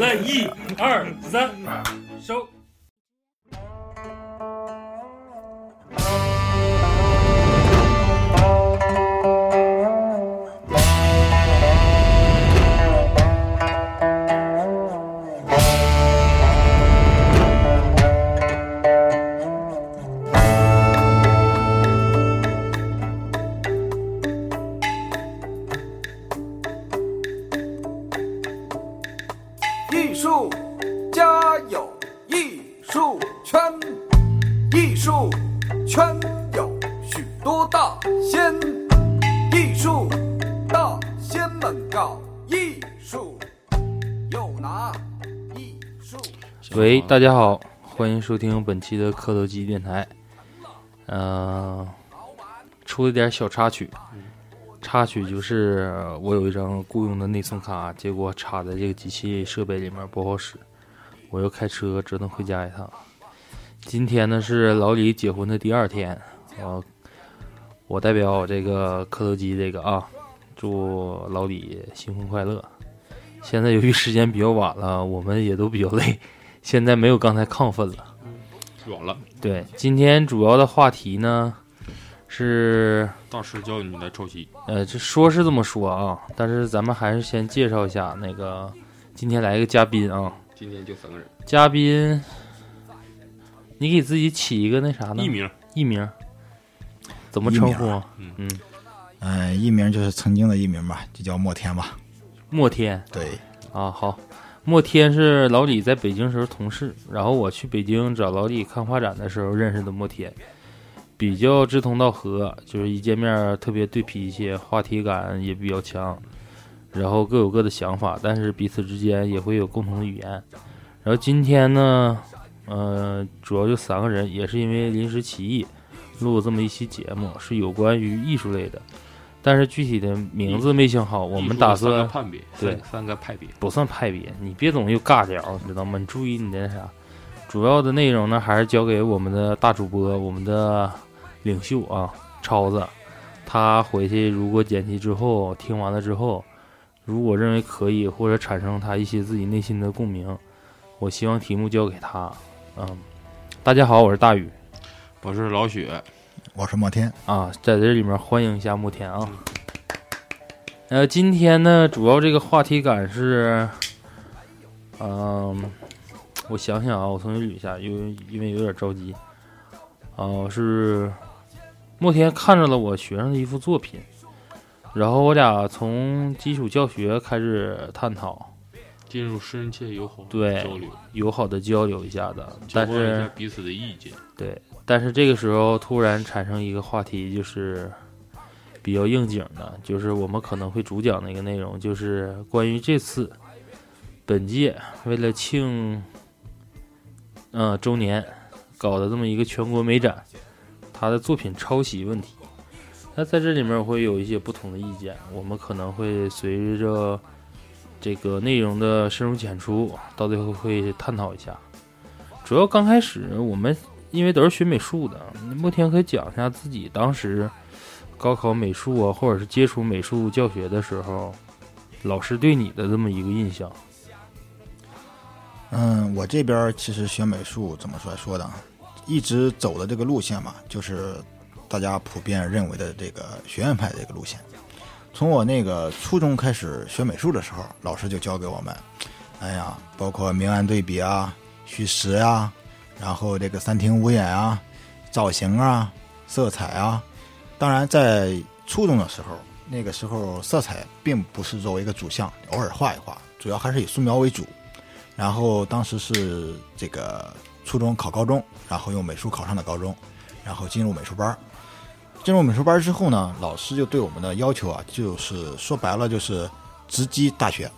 来一二三，大家好，欢迎收听本期的磕头机电台。呃，出了点小插曲，插曲就是我有一张雇佣的内存卡，结果插在这个机器设备里面不好使，我又开车折腾回家一趟。今天呢是老李结婚的第二天，我，我代表这个磕头机这个啊，祝老李新婚快乐。现在由于时间比较晚了，我们也都比较累，现在没有刚才亢奋了。软了，对，今天主要的话题呢是，大师教你来抄袭。呃，这说是这么说啊，但是咱们还是先介绍一下那个今天来一个嘉宾啊，今天就三个人，嘉宾，你给自己起一个那啥呢？艺名。艺名，怎么称呼？啊？嗯。嗯，嗯，艺名就是曾经的艺名吧，就叫莫天吧。莫天。对，啊，好，莫天是老李在北京时候同事，然后我去北京找老李看画展的时候认识的莫天，比较志同道合，就是一见面特别对脾气，话题感也比较强，然后各有各的想法，但是彼此之间也会有共同的语言。然后今天呢，呃，主要就三个人，也是因为临时起意录了这么一期节目，是有关于艺术类的，但是具体的名字没想好，我们打算个判别，对三三个派别。不算派别，你别总又尬聊，你知道吗？你注意你的那啥，主要的内容呢还是交给我们的大主播，我们的领袖啊，超子，他回去如果剪辑之后听完了之后，如果认为可以或者产生他一些自己内心的共鸣，我希望题目交给他。嗯，大家好，我是大宇我是老雪，我是莫天。啊，在这里面欢迎一下莫天啊。呃，今天呢，主要这个话题感是，嗯、我想想啊，我重新捋一下，因为因为有点着急。啊、是莫天看着了我学生的一幅作品，然后我俩从基础教学开始探讨，进入深切友好对交流，友好的交流一下的，交但是换一下彼此的意见。对，但是这个时候突然产生一个话题，就是比较应景的，就是我们可能会主讲的一个内容，就是关于这次本届为了庆呃周年搞的这么一个全国美展，他的作品抄袭问题。那在这里面会有一些不同的意见，我们可能会随着这个内容的深入浅出，到最后会探讨一下。主要刚开始我们因为都是学美术的，莫天可以讲一下自己当时高考美术啊，或者是接触美术教学的时候，老师对你的这么一个印象。嗯，我这边其实学美术怎么说说的，一直走的这个路线嘛，就是大家普遍认为的这个学院派的这个路线。从我那个初中开始学美术的时候，老师就教给我们，哎呀，包括明暗对比啊、虚实啊，然后这个三庭五眼啊、造型啊、色彩啊。当然，在初中的时候，那个时候色彩并不是作为一个主项，偶尔画一画，主要还是以素描为主。然后当时是这个初中考高中，然后用美术考上的高中，然后进入美术班儿。进入美术班之后呢，老师就对我们的要求啊，就是说白了就是直击大学。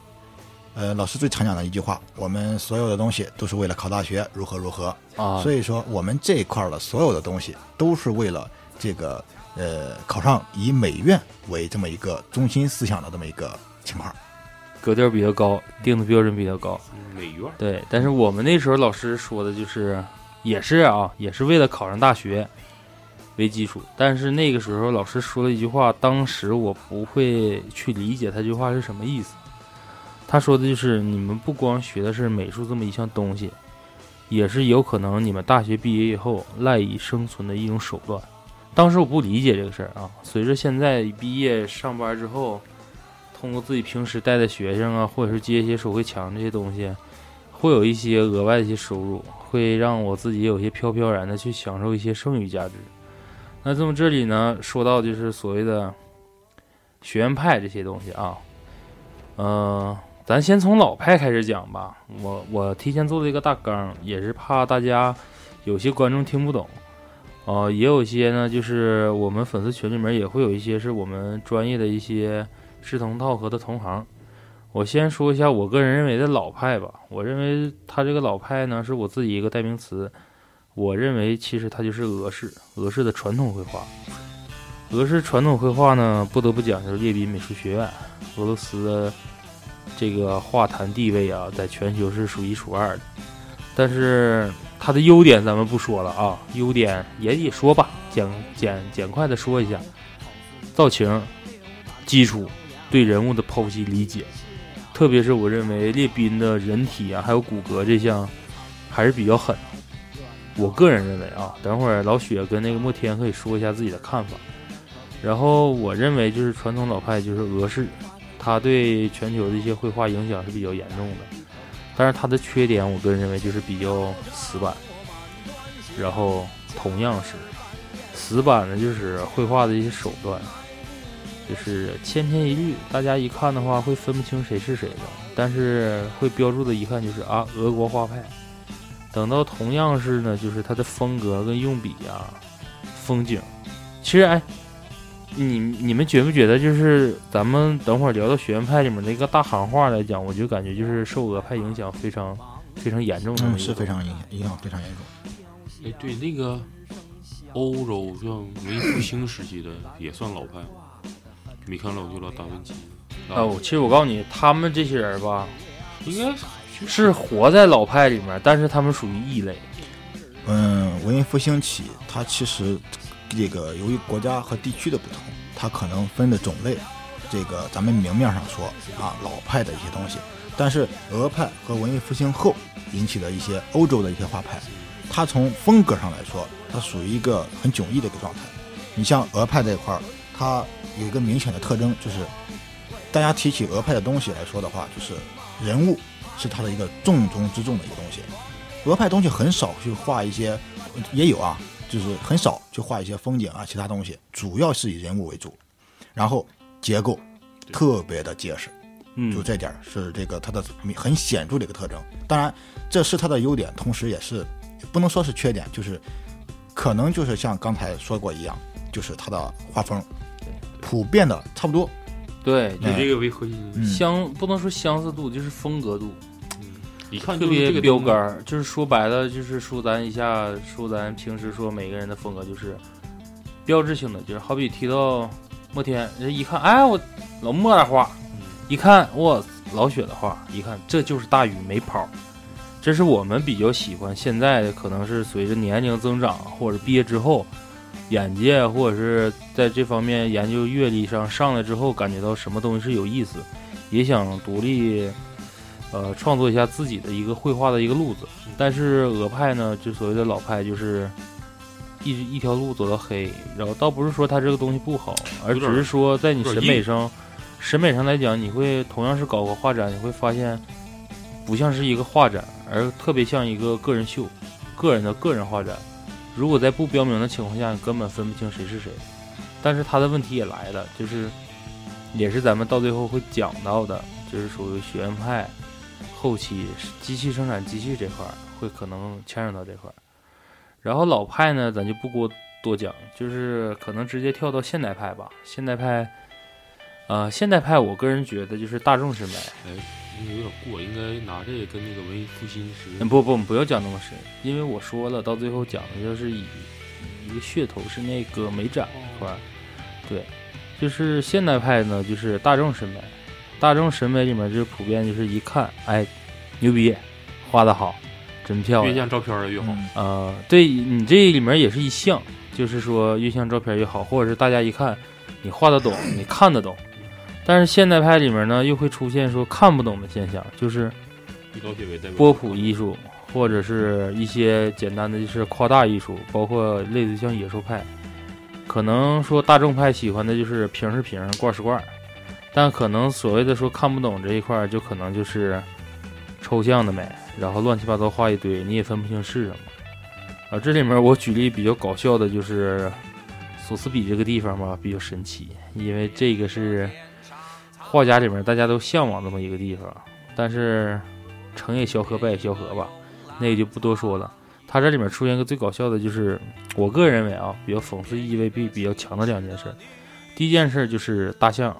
呃，老师最常讲的一句话，我们所有的东西都是为了考大学，如何如何。啊，所以说，我们这一块儿的所有的东西都是为了这个呃考上以美院为这么一个中心思想的这么一个情况。格调比较高，定的标准比较高。美院对，但是我们那时候老师说的就是，也是啊，也是为了考上大学为基础。但是那个时候老师说了一句话，当时我不会去理解他这句话是什么意思。他说的就是，你们不光学的是美术这么一项东西，也是有可能你们大学毕业以后赖以生存的一种手段。当时我不理解这个事儿啊，随着现在毕业上班之后，通过自己平时带的学生啊，或者是接一些手绘墙这些东西，会有一些额外的一些收入，会让我自己有些飘飘然的去享受一些剩余价值。那这么这里呢，说到就是所谓的学院派这些东西啊，呃，咱先从老派开始讲吧。我我提前做了一个大纲，也是怕大家有些观众听不懂。呃，也有些呢，就是我们粉丝群里面也会有一些是我们专业的一些志同道合的同行。我先说一下我个人认为的老派吧。我认为他这个老派呢，是我自己一个代名词。我认为其实它就是俄式，俄式的传统绘画。俄式传统绘画呢，不得不讲就是列宾美术学院，俄罗斯的这个画坛地位啊，在全球是数一数二的。但是它的优点咱们不说了啊，优点也也说吧，简简简快的说一下，造型、基础、对人物的剖析理解，特别是我认为列宾的人体啊，还有骨骼这项还是比较狠。我个人认为啊，等会儿老雪跟那个莫天可以说一下自己的看法。然后我认为就是传统老派就是俄式，它对全球的一些绘画影响是比较严重的。但是它的缺点，我个人认为就是比较死板，然后同样是死板的，就是绘画的一些手段，就是千篇一律，大家一看的话会分不清谁是谁的。但是会标注的一看就是啊，俄国画派。等到同样是呢，就是它的风格跟用笔啊，风景，其实哎，你你们觉不觉得就是咱们等会儿聊到学院派里面那个大行话来讲，我就感觉就是受俄派影响非常非常严重的、嗯，是非常影响影响非常严重。哎，对，那个欧洲像文艺复兴时期的也算老派吗？米开朗基罗、达芬奇。哦，其实我告诉你，他们这些人吧，应该是活在老派里面，但是他们属于异类。嗯，文艺复兴起，它其实这个由于国家和地区的不同，它可能分的种类，这个咱们明面上说啊，老派的一些东西，但是俄派和文艺复兴后引起的一些欧洲的一些画派，它从风格上来说，它属于一个很迥异的一个状态。你像俄派这一块儿，它有一个明显的特征，就是大家提起俄派的东西来说的话，就是人物是它的一个重中之重的一个东西。俄派东西很少去画一些，也有啊，就是很少去画一些风景啊，其他东西，主要是以人物为主，然后结构特别的结实，嗯，就这点儿是这个它的很显著的一个特征。当然，这是它的优点，同时也是不能说是缺点，就是可能就是像刚才说过一样，就是它的画风普遍的差不多。对，以这个为核心，嗯相不能说相似度，就是风格度。一看特别标杆儿，就是说白了，就是说咱一下说咱平时说每个人的风格就是标志性的，就是好比提到莫天，人一看，哎，我老莫的画，一看我老雪的画，一看这就是大禹没跑，这是我们比较喜欢。现在可能是随着年龄增长，或者毕业之后，眼界或者是在这方面研究阅历上上来之后，感觉到什么东西是有意思，也想独立。呃，创作一下自己的一个绘画的一个路子，但是俄派呢，就所谓的老派，就是一一条路走到黑。然后倒不是说他这个东西不好，而只是说在你审美上，审美上来讲，你会同样是搞个画展，你会发现不像是一个画展，而特别像一个个人秀，个人的个人画展。如果在不标明的情况下，你根本分不清谁是谁。但是他的问题也来了，就是也是咱们到最后会讲到的，就是属于学院派。后期机器生产机器这块儿会可能牵扯到这块儿，然后老派呢，咱就不过多讲，就是可能直接跳到现代派吧。现代派，呃，现代派我个人觉得就是大众审美，那个有点过，应该拿这个跟那个文艺复兴时嗯不不不要讲那么深，因为我说了，到最后讲的就是以一个噱头是那个美展这块儿，对，就是现代派呢，就是大众审美，大众审美里面就是普遍就是一看，哎，牛逼，画的好，真漂亮，越像照片越好。呃，对你这里面也是一项，就是说越像照片越好，或者是大家一看你画得懂，你看得懂。但是现代派里面呢，又会出现说看不懂的现象，就是以高铁为代表。波普艺术，或者是一些简单的就是夸大艺术，包括类似像野兽派，可能说大众派喜欢的就是瓶是瓶，罐是罐，但可能所谓的说看不懂这一块儿，就可能就是抽象的美，然后乱七八糟画一堆，你也分不清是什么。啊，这里面我举例比较搞笑的就是索斯比这个地方吧，比较神奇，因为这个是画家里面大家都向往这么一个地方，但是成也萧何，败也萧何吧，那个就不多说了。它这里面出现个最搞笑的就是，我个人认为啊，比较讽刺意味比比较强的两件事。第一件事就是大象，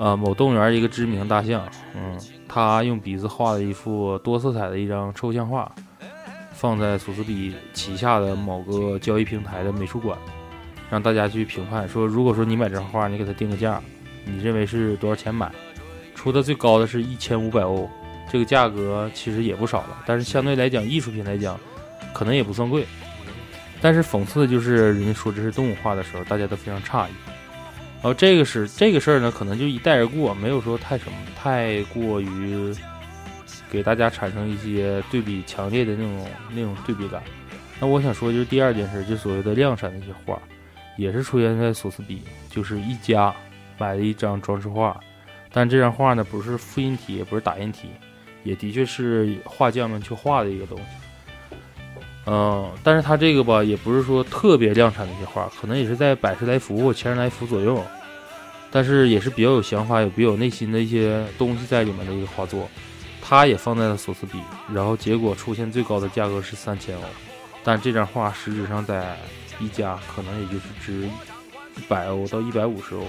呃，某动物园一个知名大象，嗯，他用鼻子画了一幅多色彩的一张抽象画，放在索斯比旗下的某个交易平台的美术馆，让大家去评判，说如果说你买这张画，你给他定个价，你认为是多少钱买？出的最高的是一千五百欧，这个价格其实也不少了，但是相对来讲，艺术品来讲，可能也不算贵。但是讽刺的就是，人家说这是动物画的时候，大家都非常诧异。然后这个是这个事儿呢，可能就一带而过，没有说太什么，太过于给大家产生一些对比强烈的那种那种对比感。那我想说，就是第二件事，就所谓的量产的一些画，也是出现在索斯比，就是一家买了一张装饰画，但这张画呢不是复印体，也不是打印体，也的确是画匠们去画的一个东西。嗯，但是他这个吧，也不是说特别量产的一些画，可能也是在百十来幅或千十来幅左右，但是也是比较有想法、有比较有内心的一些东西在里面的一个画作。他也放在了索斯比，然后结果出现最高的价格是三千欧，但这张画实质上在一家可能也就是值一百欧到一百五十欧，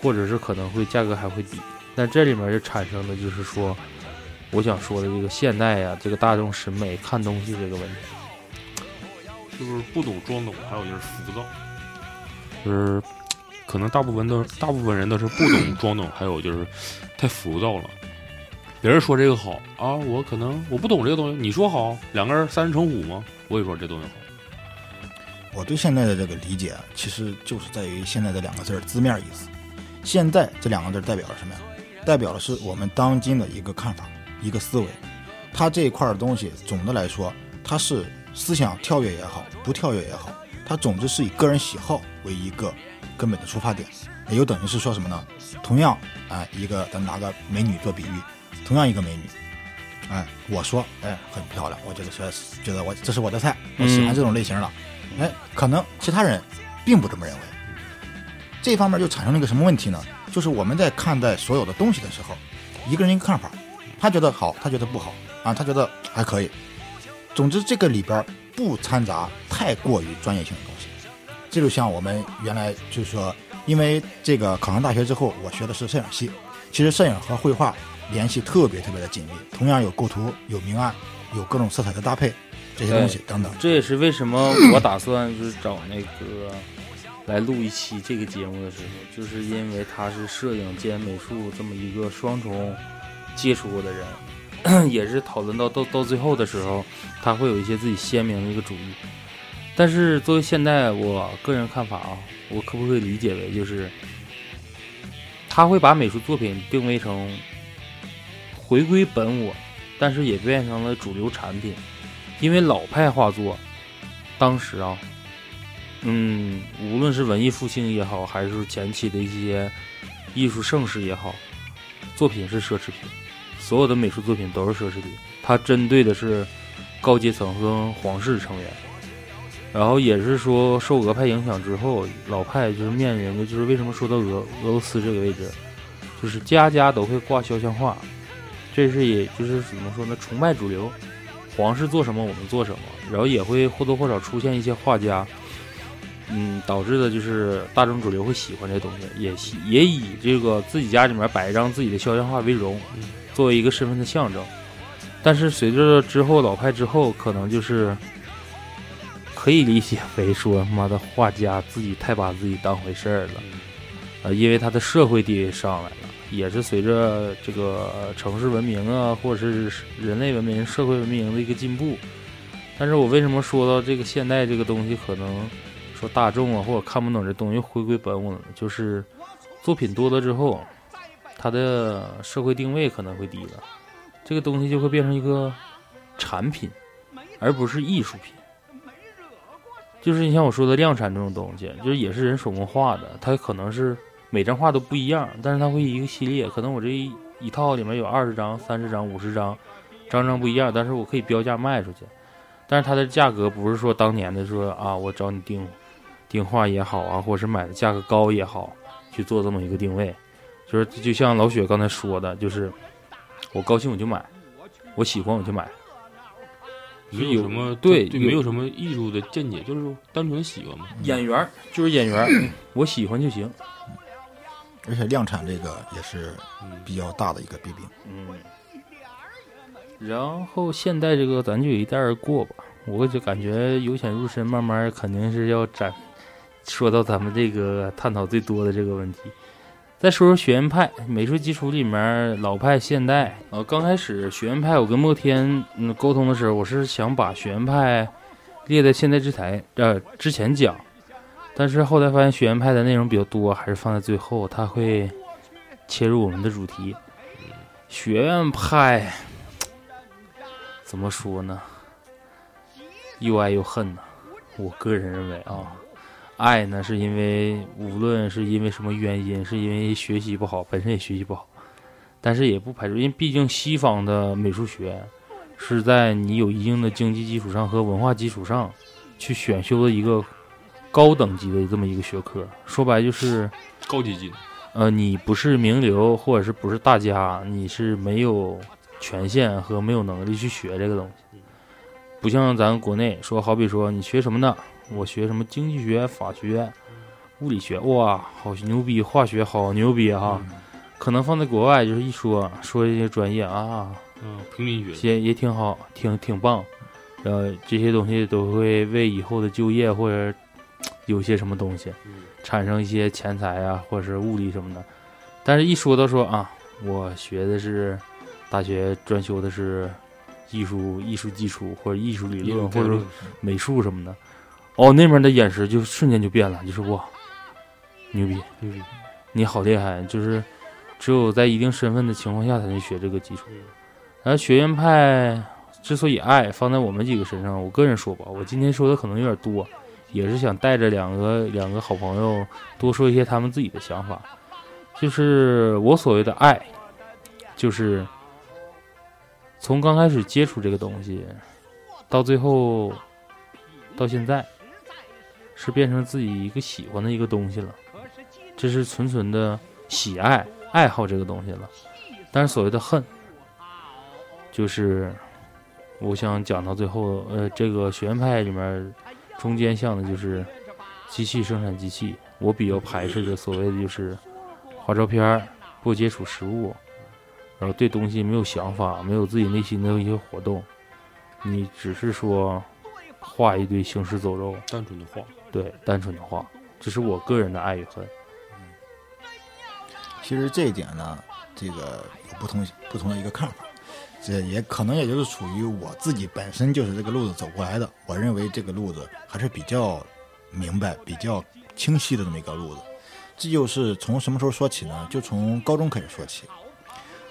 或者是可能会价格还会低。但这里面就产生的就是说。我想说的这个现代呀、这个大众审美看东西这个问题，就是不懂装懂，还有就是浮躁，就是可能大部分都大部分人都是不懂装懂，还有就是太浮躁了。别人说这个好啊，我可能我不懂这个东西，你说好，两个人三人成虎吗？我也说这东西好。我对现在的这个理解，其实就是在于现在这两个字字面意思。现在这两个字代表了什么呀？代表的是我们当今的一个看法。一个思维，它这一块的东西，总的来说，它是思想跳跃也好，不跳跃也好，它总之是以个人喜好为一个根本的出发点，也就等于是说什么呢？同样，哎，一个咱拿个美女做比喻，同样一个美女，哎，我说，哎，很漂亮，我觉得说，觉得我这是我的菜，我喜欢这种类型的，哎，可能其他人并不这么认为，这方面就产生了一个什么问题呢？就是我们在看待所有的东西的时候，一个人一个看法。他觉得好，他觉得不好啊，他觉得还可以。总之，这个里边不掺杂太过于专业性的东西。这就像我们原来就是说，因为这个考上大学之后，我学的是摄影系，其实摄影和绘画联系特别特别的紧密，同样有构图、有明暗、有各种色彩的搭配这些东西等等。这也是为什么我打算就是找那个来录一期这个节目的时候，就是因为它是摄影兼美术这么一个双重。接触过的人，也是讨论到到到最后的时候，他会有一些自己鲜明的一个主意。但是作为现代，我个人看法啊，我可不可以理解为就是，他会把美术作品定位成回归本我，但是也变成了主流产品。因为老派画作，当时啊，嗯，无论是文艺复兴也好，还是前期的一些艺术盛世也好，作品是奢侈品。所有的美术作品都是奢侈品，它针对的是高阶层和皇室成员。然后也是说，受俄派影响之后，老派就是面临的就是为什么说到俄俄罗斯这个位置，就是家家都会挂肖像画，这是也就是怎么说呢？崇拜主流，皇室做什么我们做什么。然后也会或多或少出现一些画家，嗯，导致的就是大众主流会喜欢这东西，也喜也以这个自己家里面摆一张自己的肖像画为荣，作为一个身份的象征。但是随着之后老派之后，可能就是可以理解为说，妈的画家自己太把自己当回事儿了，呃，因为他的社会地位上来了，也是随着这个城市文明啊，或者是人类文明、社会文明的一个进步。但是我为什么说到这个现代这个东西，可能说大众啊，或者看不懂这东西回归本我呢？就是作品多了之后，它的社会定位可能会低了，这个东西就会变成一个产品，而不是艺术品。就是你像我说的量产这种东西，就是也是人手工画的，它可能是每张画都不一样，但是它会一个系列，可能我这一一套里面有二十张、三十张、五十张，张张不一样，但是我可以标价卖出去。但是它的价格不是说当年的说啊，我找你订订画也好啊，或者是买的价格高也好，去做这么一个定位，就是就像老雪刚才说的，就是我高兴我就买，我喜欢我就买。没有什么对，对，没有什么艺术的见解，就是单纯喜欢嘛。演员就是演员，我喜欢就行。而且量产这个也是比较大的一个弊病。嗯。然后现代这个咱就一带而过吧，我就感觉由浅入深，慢慢肯定是要展说到咱们这个探讨最多的这个问题。再说说学院派美术基础里面老派、现代。呃，刚开始学院派我跟莫天嗯沟通的时候，我是想把学院派列在现代之台呃之前讲，但是后来发现学院派的内容比较多，还是放在最后，它会切入我们的主题。学院派。怎么说呢？又爱又恨呢。我个人认为啊，爱呢是因为无论是因为什么原因，是因为学习不好，本身也学习不好，但是也不排除，因为毕竟西方的美术学是在你有一定的经济基础上和文化基础上去选修的一个高等级的这么一个学科。说白就是高级级的。呃，你不是名流，或者是不是大家，你是没有。权限和没有能力去学这个东西，不像咱国内说，好比说你学什么呢？我学什么经济学、法学、物理学，哇，好牛逼！化学好牛逼哈！可能放在国外就是一说说这些专业啊，嗯，平民学也也挺好，挺挺棒。呃，这些东西都会为以后的就业或者有些什么东西产生一些钱财啊，或者是物力什么的。但是一说到说啊，我学的是。大学专修的是艺术、艺术基础或者艺术理论或者美术什么的，哦，那边的眼神就瞬间就变了，就是哇，牛逼牛逼，你好厉害！就是只有在一定身份的情况下才能学这个基础。然后学院派之所以爱放在我们几个身上，我个人说吧，我今天说的可能有点多，也是想带着两个两个好朋友多说一些他们自己的想法。就是我所谓的爱，就是。从刚开始接触这个东西，到最后，到现在，是变成自己一个喜欢的一个东西了。这是纯纯的喜爱、爱好这个东西了。但是所谓的恨，就是我想讲到最后，呃，这个学院派里面中间像的就是机器生产机器。我比较排斥的所谓的就是画照片不接触实物。然后对东西没有想法，没有自己内心的一些活动，你只是说画一堆行尸走肉，单纯的画，对，单纯的画，这是我个人的爱与恨。嗯其实这一点呢，这个有不同不同的一个看法，这也可能也就是属于我自己本身就是这个路子走过来的，我认为这个路子还是比较明白、比较清晰的这么一个路子。这就是从什么时候说起呢？就从高中开始说起。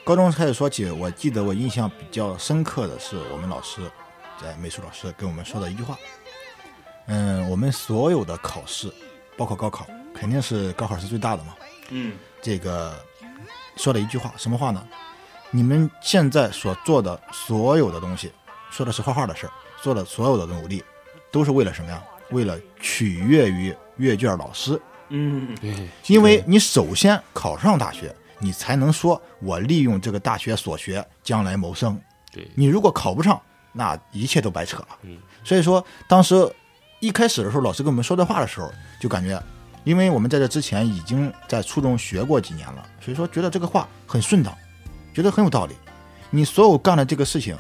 高中开始说起，我记得我印象比较深刻的是我们老师，在美术老师跟我们说的一句话。嗯，我们所有的考试，包括高考，肯定是高考是最大的嘛。嗯。这个说了一句话，什么话呢？你们现在所做的所有的东西，说的是画画的事儿，做的所有的努力，都是为了什么呀？为了取悦于阅卷老师。嗯，对。因为你首先考上大学。你才能说，我利用这个大学所学，将来谋生。对你如果考不上，那一切都白扯了。嗯，所以说当时一开始的时候，老师跟我们说这话的时候，就感觉，因为我们在这之前已经在初中学过几年了，所以说觉得这个话很顺当，觉得很有道理。你所有干的这个事情，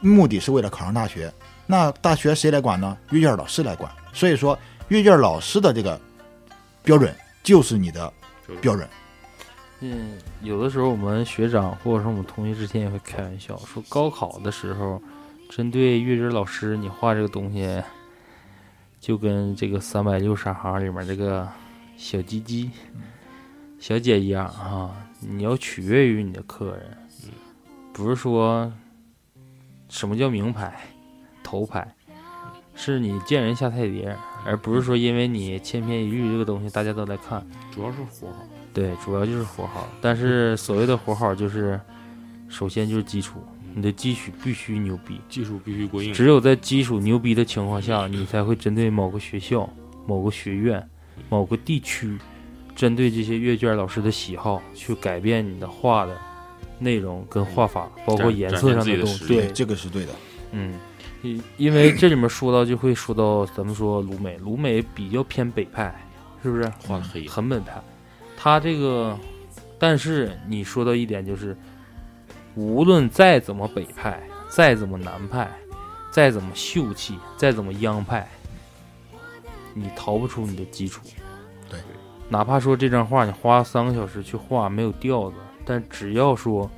目的是为了考上大学，那大学谁来管呢？阅卷老师来管。所以说，阅卷老师的这个标准就是你的标准。嗯，有的时候我们学长或者说我们同学之间也会开玩笑说，高考的时候，针对阅卷老师，你画这个东西，就跟这个三百六十行里面这个小鸡鸡、小姐一样啊，你要取悦于你的客人，不是说什么叫名牌、头牌，是你见人下菜碟，而不是说因为你千篇一律这个东西大家都来看，主要是活好。对，主要就是活好。但是所谓的活好，就是首先就是基础，你的基础必须牛逼，技术必须过硬。只有在基础牛逼的情况下，你才会针对某个学校、某个学院、某个地区，针对这些阅卷老师的喜好，去改变你的画的内容跟画法，包括颜色上的东西。对，这个是对的。嗯，因因为这里面说到就会说到，咱们说鲁美，鲁美比较偏北派，是不是？画的黑，很本派。他这个，但是你说到一点就是，无论再怎么北派，再怎么南派，再怎么秀气，再怎么央派，你逃不出你的基础。对，哪怕说这张画你花三个小时去画没有调子，但只要说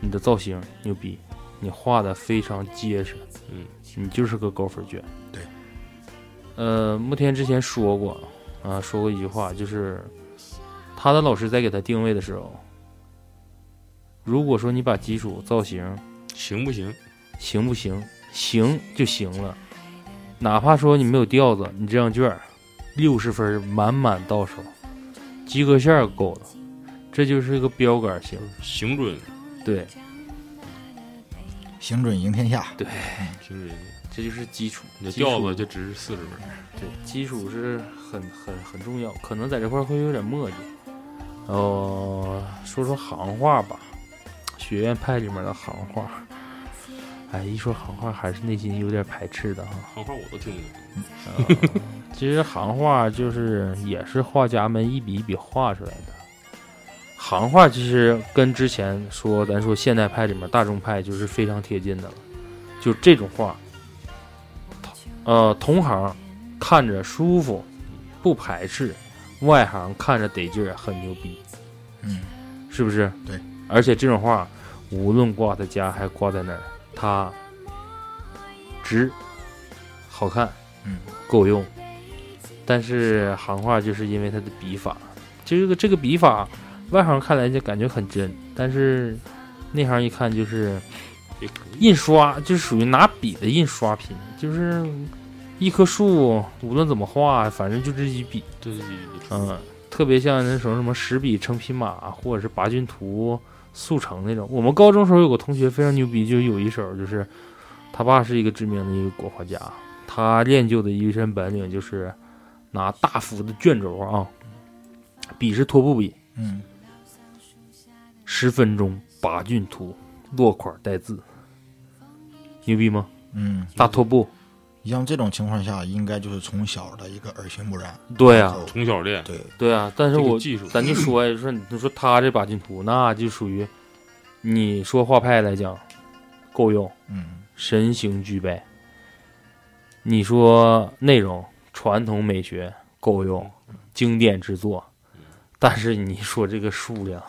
你的造型牛逼，你画的非常结实，嗯，你就是个高分卷。对，呃，慕天之前说过啊，说过一句话，就是。他的老师在给他定位的时候，如果说你把基础造型行不行，行不行，行就行了，哪怕说你没有调子，你这张卷六十分满满到手，及格线够了，这就是一个标杆型，行准，对，行准赢天下，对，行准，这就是基础，你的调子就值四十分，对，基础是很很很重要，可能在这块会有点墨迹。哦，说说行话吧，学院派里面的行话。哎，一说行话，还是内心有点排斥的哈。行话我都听不懂。其实行话就是也是画家们一笔一笔画出来的。行话其实跟之前说咱说现代派里面大众派就是非常贴近的了。就这种画，呃，同行看着舒服，不排斥。外行看着得劲儿，很牛逼，嗯，是不是？对，而且这种画，无论挂在家还挂在哪儿，它值，好看，嗯，够用。但是行话就是因为它的笔法，这个这个笔法，外行看来就感觉很真，但是内行一看就是印刷，就是属于拿笔的印刷品，就是。一棵树，无论怎么画，反正就这一笔，对对对，嗯，特别像那什么什么十笔成匹马，或者是八骏图速成那种。我们高中时候有个同学非常牛逼，就有一手，就是他爸是一个知名的一个国画家，他练就的一身本领就是拿大幅的卷轴啊，笔是拖布笔，嗯，十分钟八骏图，落款带字，牛逼吗？嗯，大拖布。像这种情况下，应该就是从小的一个耳熏目染。对呀，从小练。对对啊，但是我技术，咱就说呀，说你说他这把劲图，那就属于你说画派来讲够用，嗯，神形俱备。你说内容传统美学够用，经典之作，但是你说这个数量，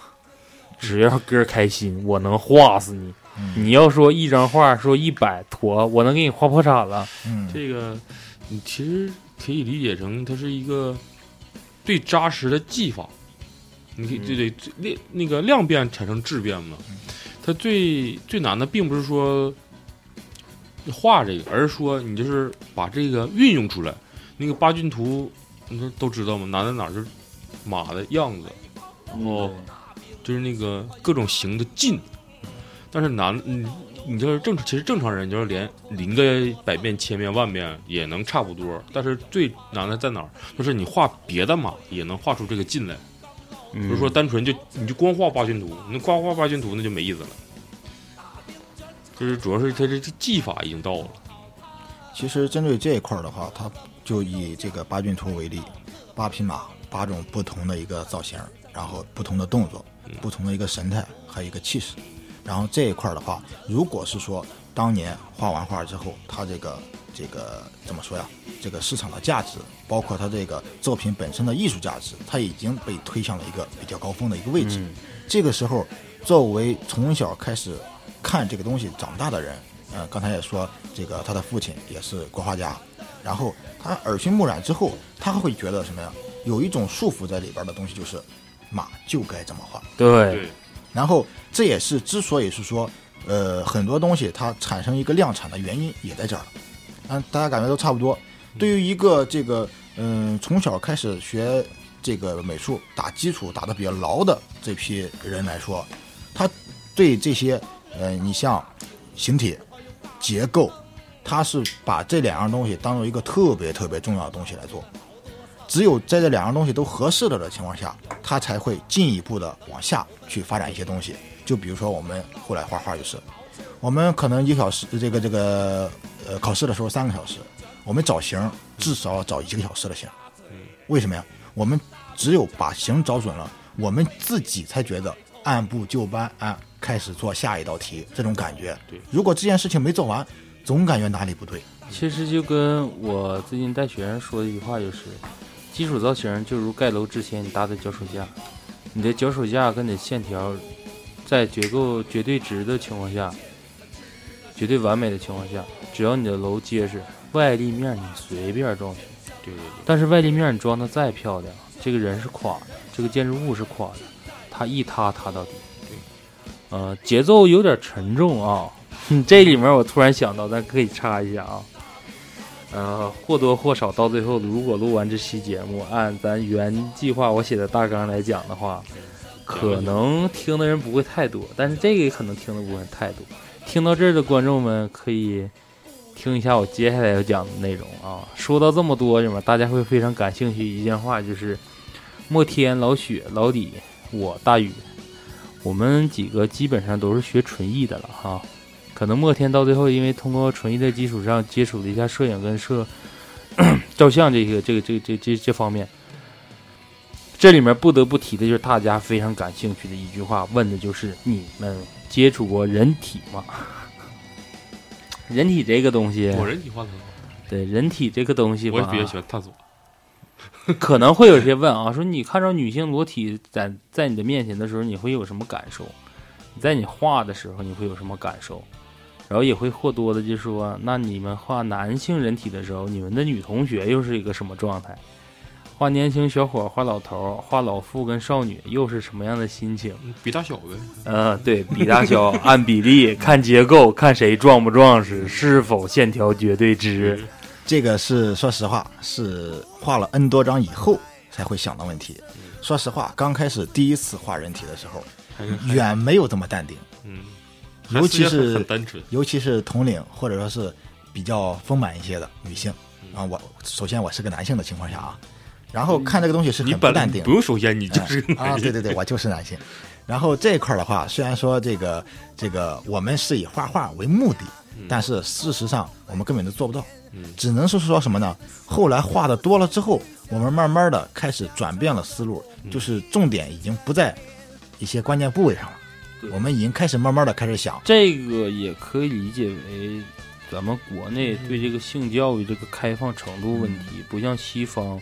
只要哥开心，我能画死你。你要说一张画说一百坨，我能给你画破产了。嗯，这个你其实可以理解成它是一个最扎实的技法。你可以对对量那个量变产生质变嘛？它最最难的并不是说画这个，而是说你就是把这个运用出来。那个八骏图，你说都知道吗？难在哪儿？就是马的样子，然后就是那个各种形的劲。但是难，你你就是正，其实正常人就是连临个百遍千遍万遍也能差不多。但是最难的在哪儿？就是你画别的马也能画出这个劲来，不是说单纯就你就光画八骏图，你光画八骏图那就没意思了。就是主要是他这这技法已经到了。其实针对这一块的话，它就以这个八骏图为例，八匹马，八种不同的一个造型，然后不同的动作，不同的一个神态，还有一个气势。然后这一块儿的话，如果是说当年画完画之后，它这个这个怎么说呀？这个市场的价值，包括它这个作品本身的艺术价值，它已经被推向了一个比较高峰的一个位置。这个时候，作为从小开始看这个东西长大的人，呃，刚才也说，这个他的父亲也是国画家，然后他耳熏目染之后，他会觉得什么呀？有一种束缚在里边的东西，就是马就该这么画。对，然后这也是之所以是说，呃，很多东西它产生一个量产的原因也在这儿。嗯，大家感觉都差不多。对于一个这个嗯从小开始学这个美术打基础打得比较牢的这批人来说，他对这些呃你像形体、结构，他是把这两样东西当做一个特别特别重要的东西来做。只有在这两样东西都合适了的情况下，他才会进一步的往下去发展一些东西。就比如说我们后来画画就是，我们可能一个小时这个这个呃考试的时候三个小时。我们找型至少要找一个小时的型，为什么呀？我们只有把形找准了，我们自己才觉得按部就班啊，开始做下一道题这种感觉。对，如果这件事情没做完，总感觉哪里不对。其实就跟我最近带学生说的一句话就是：基础造型就如盖楼之前你搭的脚手架，你的脚手架跟你的线条在结构绝对值的情况下，绝对完美的情况下，只要你的楼结实。外立面你随便装修，对对对。但是外立面你装的再漂亮，这个人是垮的，这个建筑物是垮的，它一塌塌到底。对，呃，节奏有点沉重啊。这里面我突然想到，咱可以插一下啊。呃，或多或少到最后，如果录完这期节目，按咱原计划我写的大纲来讲的话，可能听的人不会太多，但是这个也可能听的不会太多。听到这儿的观众们可以。听一下我接下来要讲的内容啊！说到这么多里面，大家会非常感兴趣一件话，就是莫天、老雪、老李、我、大宇，我们几个基本上都是学纯艺的了哈。可能莫天到最后，因为通过纯艺的基础上接触了一下摄影跟摄 照相这个这个这这这这方面，这里面不得不提的就是大家非常感兴趣的一句话，问的就是你们接触过人体吗？人体这个东西，我人体画的对人体这个东西，我也比较喜欢探索。可能会有些问啊，说你看着女性裸体在在你的面前的时候，你会有什么感受？你在你画的时候，你会有什么感受？然后也会或多的就说，那你们画男性人体的时候，你们的女同学又是一个什么状态？画年轻小伙，画老头，画老妇跟少女，又是什么样的心情？比大小呗。嗯，对比大小，按比例看结构，看谁壮不壮实，是否线条绝对直。这个是说实话，是画了 N 多张以后才会想的问题。说实话，刚开始第一次画人体的时候，远没有这么淡定。嗯，尤其是很单纯，尤其是同龄或者说是比较丰满一些的女性啊。我首先我是个男性的情况下啊。然后看这个东西是很不淡定，不用首先你就是啊，对对对，我就是男性。然后这一块的话，虽然说这个这个我们是以画画为目的，但是事实上我们根本都做不到，只能是说什么呢？后来画的多了之后，我们慢慢的开始转变了思路，就是重点已经不在一些关键部位上了，我们已经开始慢慢的开始想，这个也可以理解为咱们国内对这个性教育这个开放程度问题，不像西方。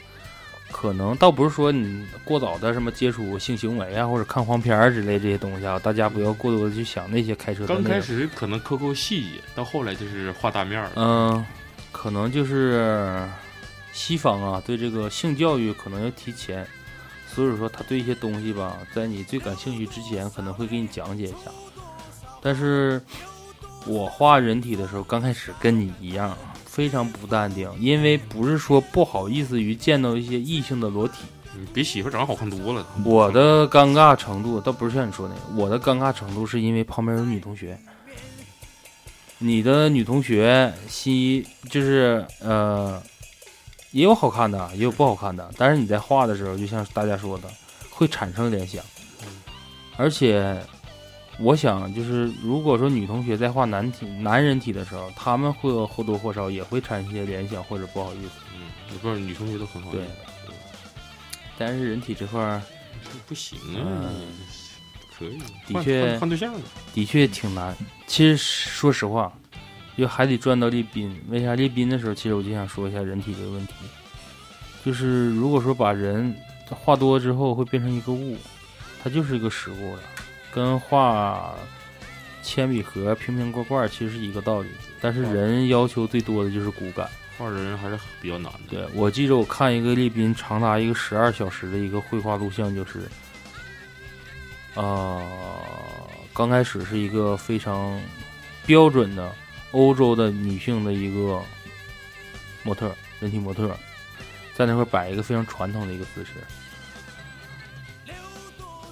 可能倒不是说你过早的什么接触性行为啊，或者看黄片儿之类这些东西啊，大家不要过多的去想那些开车。刚开始可能抠抠细节，到后来就是画大面儿。嗯，可能就是西方啊，对这个性教育可能要提前，所以说他对一些东西吧，在你最感兴趣之前，可能会给你讲解一下。但是我画人体的时候，刚开始跟你一样。非常不淡定，因为不是说不好意思于见到一些异性的裸体，比媳妇长得好看多了。我的尴尬程度倒不是像你说那个，我的尴尬程度是因为旁边有女同学。你的女同学，西就是呃，也有好看的，也有不好看的，但是你在画的时候，就像大家说的，会产生联想，而且我想就是，如果说女同学在画男体男人体的时候，他们会或多或少也会产生一些联想或者不好意思。嗯，不是女同学都很好对。但是人体这块儿不不行啊嗯，可以，换的确换换对象了，的确挺难。其实说实话，就还得转到列宾。为啥列宾的时候，其实我就想说一下人体这个问题，就是如果说把人画多之后会变成一个物，它就是一个实物了，跟画铅笔盒瓶瓶罐罐其实是一个道理。但是人要求最多的就是骨感。画人还是比较难的。对我记着我看一个列宾长达一个十二小时的一个绘画录像，就是，呃，刚开始是一个非常标准的欧洲的女性的一个模特，人体模特，在那块摆一个非常传统的一个姿势。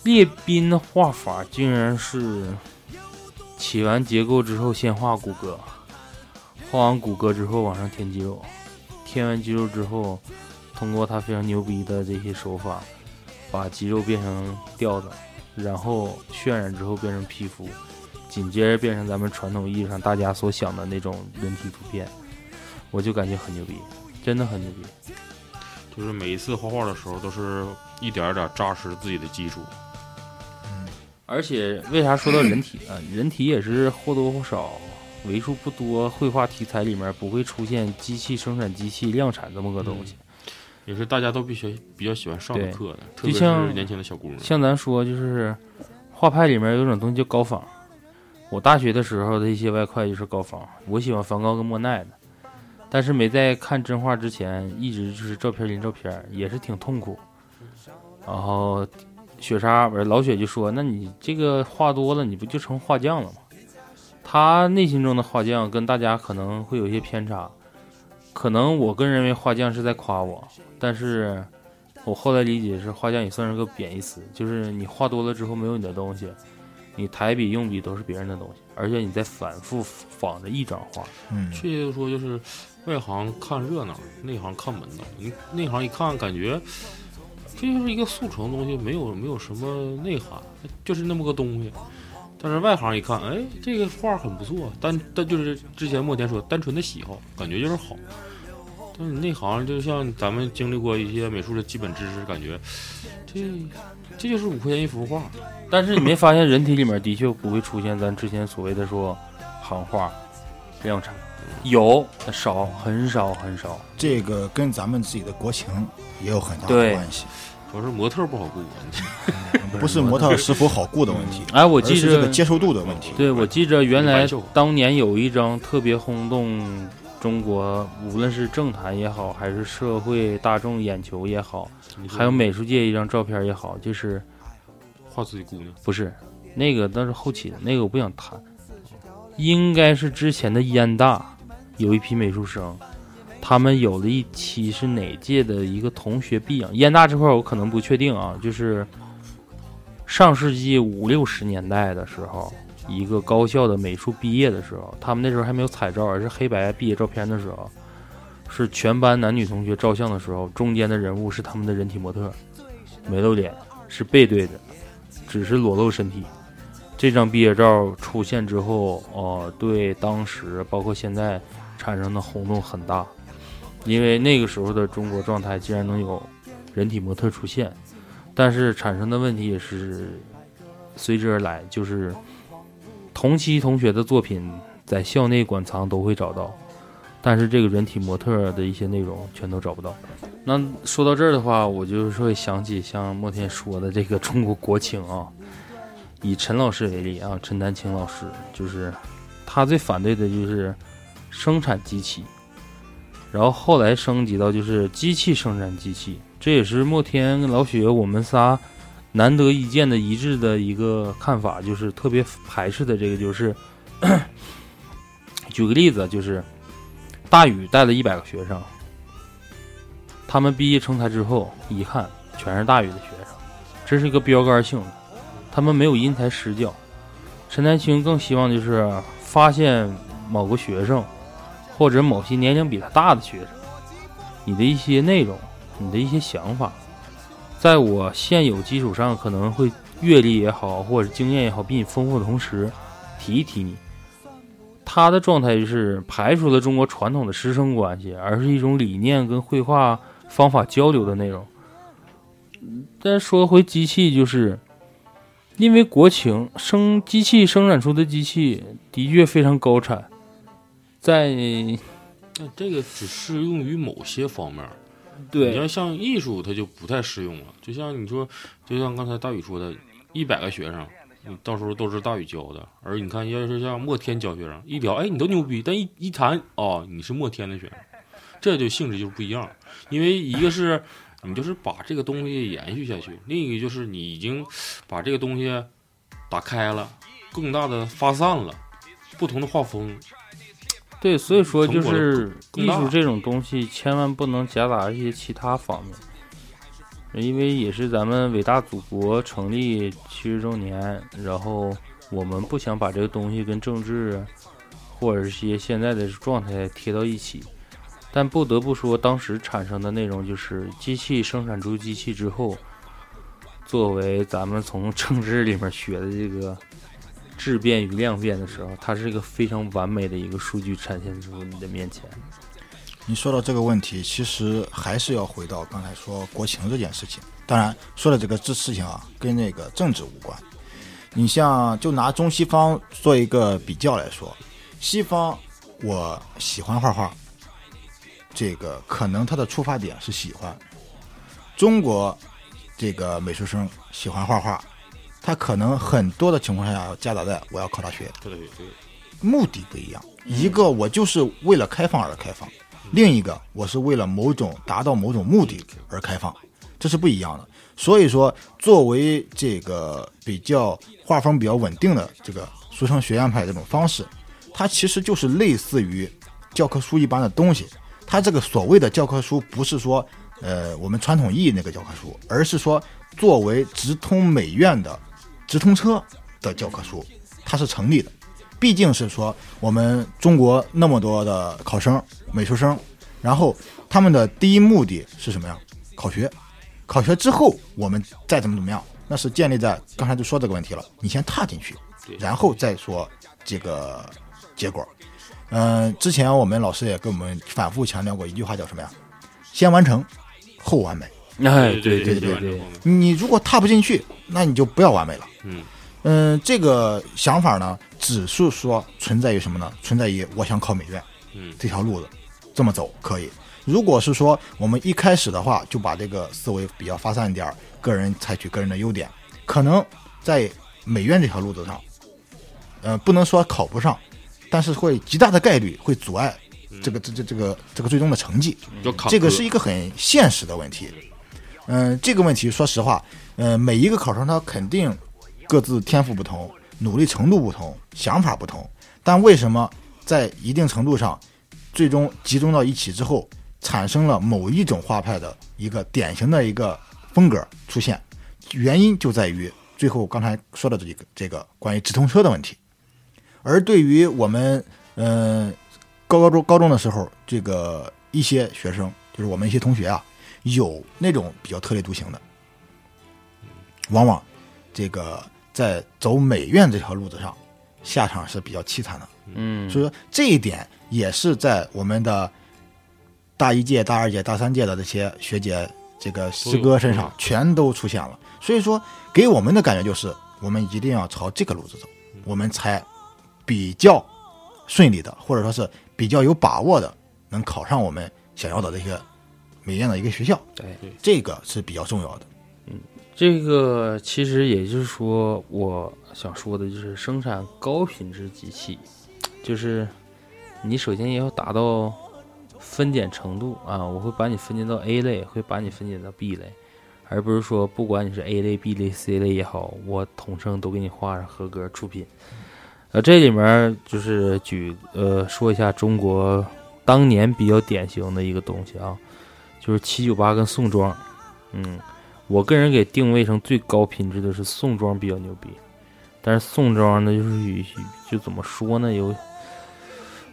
列宾的画法竟然是起完结构之后先画骨骼，画完骨骼之后往上添肌肉，添完肌肉之后，通过他非常牛逼的这些手法，把肌肉变成吊子，然后渲染之后变成皮肤，紧接着变成咱们传统意义上大家所想的那种人体图片，我就感觉很牛逼，真的很牛逼。就是每一次画画的时候，都是一点儿点儿扎实自己的基础。嗯 而且为啥说到人体呢？人体也是或多或少、为数不多绘画题材里面不会出现机器生产机器量产这么个东西。也是大家都必须比较喜欢上的课的，特别就像是年轻的小姑娘。像咱说，就是画派里面有种东西叫高仿。我大学的时候的一些外快就是高仿，我喜欢梵高跟莫奈的，但是没在看真画之前，一直就是照片临照片，也是挺痛苦。然后雪莎不是老雪就说：“那你这个画多了，你不就成画匠了吗？”他内心中的画匠跟大家可能会有一些偏差，可能我个人认为画匠是在夸我，但是我后来理解是画匠也算是个贬义词，就是你画多了之后没有你的东西，你抬笔用笔都是别人的东西，而且你在反复仿着一张画。嗯，确切的说，就是外行看热闹，内行看门道。你内行一看，感觉这就是一个速成的东西，没有没有什么内涵，就是那么个东西。但是外行一看，哎，这个画很不错，单但就是之前莫田说，单纯的喜好，感觉就是好。但是你内行，就像咱们经历过一些美术的基本知识，感觉这这就是五块钱一幅画。但是你没发现人体里面的确不会出现咱之前所谓的说行画量产，有少很少很少。这个跟咱们自己的国情也有很大的关系，主要是模特不好雇，不是模特是否好雇的问题，哎，我记而是这个着，接受度的问题。对我记着原来当年有一张特别轰动中国，无论是政坛也好，还是社会大众眼球也好，还有美术界一张照片也好，就是画自己姑娘。不是那个，那是后期的，那个我不想谈。应该是之前的燕大有一批美术生，他们有了一期是哪届的一个同学毕业。燕大这块我可能不确定啊，就是上世纪五六十年代的时候，一个高校的美术毕业的时候，他们那时候还没有彩照，而是黑白毕业照片的时候，是全班男女同学照相的时候，中间的人物是他们的人体模特，没露脸，是背对着，只是裸露身体。这张毕业照出现之后，呃，对当时包括现在产生的轰动很大，因为那个时候的中国状态竟然能有人体模特出现，但是产生的问题也是随之而来，就是同期同学的作品在校内馆藏都会找到，但是这个人体模特的一些内容全都找不到。那说到这儿的话，我就是会想起像莫天说的这个中国国情啊。以陈老师为例啊，陈丹青老师就是他最反对的就是生产机器，然后后来升级到就是机器生产机器，这也是莫天跟老雪我们仨难得一见的一致的一个看法，就是特别排斥的这个就是，举个例子，就是大宇带了一百个学生，他们毕业成才之后一看全是大宇的学生，这是一个标杆性的。他们没有因材施教，陈丹青更希望就是发现某个学生，或者某些年龄比他大的学生，你的一些内容，你的一些想法，在我现有基础上可能会阅历也好，或者经验也好，比你丰富的同时，提一提你。他的状态就是排除了中国传统的师生关系，而是一种理念跟绘画方法交流的内容。但说回机器，就是因为国情生机器生产出的机器的确非常高产，在这个只适用于某些方面。对你要像艺术，它就不太适用了。就像你说，就像刚才大宇说的，一百个学生，你到时候都是大宇教的。而你看，要是像莫天教学生，一聊，哎，你都牛逼，但一一谈，哦，你是莫天的学生，这就性质就不一样。因为一个是你就是把这个东西延续下去，另一个就是你已经把这个东西打开了，更大的发散了，不同的画风。对，所以说就是艺术这种东西，千万不能夹杂一些其他方面，因为也是咱们伟大祖国成立七十周年，然后我们不想把这个东西跟政治或者是一些现在的状态贴到一起，但不得不说，当时产生的内容就是机器生产出机器之后，作为咱们从 政治里面学的这个。质变与量变的时候，它是一个非常完美的一个数据展现出你的面前。你说到这个问题，其实还是要回到刚才说国情这件事情。当然，说的这个这事情啊，跟那个政治无关。你像就拿中西方做一个比较来说，西方我喜欢画画，这个可能他的出发点是喜欢；中国这个美术生喜欢画画，他可能很多的情况下要夹杂在我要考大学，对对对，目的不一样。一个我就是为了开放而开放，另一个我是为了某种达到某种目的而开放，这是不一样的。所以说，作为这个比较画风比较稳定的这个俗称学院派这种方式，它其实就是类似于教科书一般的东西。它这个所谓的教科书，不是说呃我们传统意义那个教科书，而是说作为直通美院的直通车的教科书，它是成立的。毕竟是说我们中国那么多的考生、美术生，然后他们的第一目的是什么呀？考学。考学之后，我们再怎么怎么样，那是建立在刚才就说这个问题了。你先踏进去，然后再说这个结果。嗯、之前我们老师也跟我们反复强调过一句话，叫什么呀？先完成，后完美。哎，对对对对，你如果踏不进去，那你就不要完美了。嗯嗯，这个想法呢，只是说存在于什么呢？存在于我想考美院嗯这条路子，这么走可以。如果是说我们一开始的话就把这个思维比较发散一点儿，个人采取个人的优点，可能在美院这条路子上，呃，不能说考不上，但是会极大的概率会阻碍这个这这这个这个最终的成绩。这个是一个很现实的问题。嗯、这个问题说实话，呃，每一个考生他肯定各自天赋不同，努力程度不同，想法不同，但为什么在一定程度上，最终集中到一起之后，产生了某一种画派的一个典型的一个风格出现？原因就在于最后刚才说的这个这个关于直通车的问题。而对于我们嗯、高高中高中的时候，这个一些学生，就是我们一些同学啊，有那种比较特立独行的，往往这个在走美院这条路子上，下场是比较凄惨的。嗯，所以说这一点也是在我们的大一届、大二届、大三届的这些学姐这个师哥身上全都出现了。所以说，给我们的感觉就是，我们一定要朝这个路子走，我们才比较顺利的，或者说是比较有把握的，能考上我们想要的这个美院的一个学校。对，这个是比较重要的。嗯这个其实也就是说，我想说的就是生产高品质机器，就是你首先也要达到分拣程度啊，我会把你分拣到 A 类，会把你分拣到 B 类，而不是说不管你是 A 类、B 类、C 类也好，我统称都给你画上合格出品。呃，这里面就是举呃说一下中国当年比较典型的一个东西啊，就是七九八跟宋庄，嗯。我个人给定位成最高品质的是宋庄比较牛逼，但是宋庄呢，就是与就怎么说呢，有，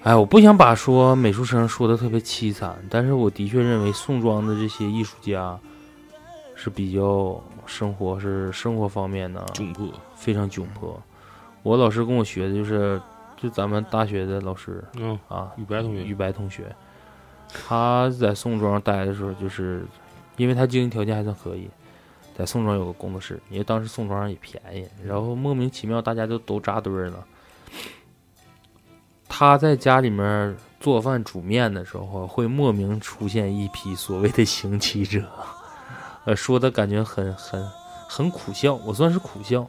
哎，我不想把说美术生说的特别凄惨，但是我的确认为宋庄的这些艺术家，是比较生活是生活方面呢窘迫，非常窘迫。我老师跟我学的就是就咱们大学的老师嗯，啊，宇白同学雨白同学，他在宋庄待的时候，就是因为他经济条件还算可以，在宋庄有个工作室，因为当时宋庄也便宜，然后莫名其妙大家就都扎堆儿了。他在家里面做饭煮面的时候，会莫名出现一批所谓的行乞者，呃，说的感觉很很很苦笑，我算是苦笑，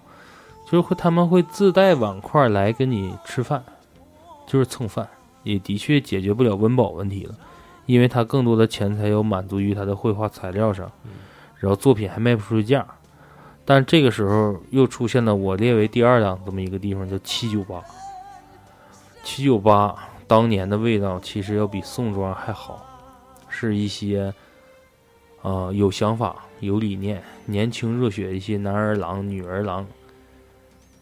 就是会他们会自带碗筷来跟你吃饭，就是蹭饭。也的确解决不了温饱问题了，因为他更多的钱财要满足于他的绘画材料上，然后作品还卖不出去价。但这个时候又出现了我列为第二档这么一个地方，叫七九八。七九八当年的味道其实要比宋庄还好，是一些啊、呃有想法、有理念、年轻热血的一些男儿郎、女儿郎，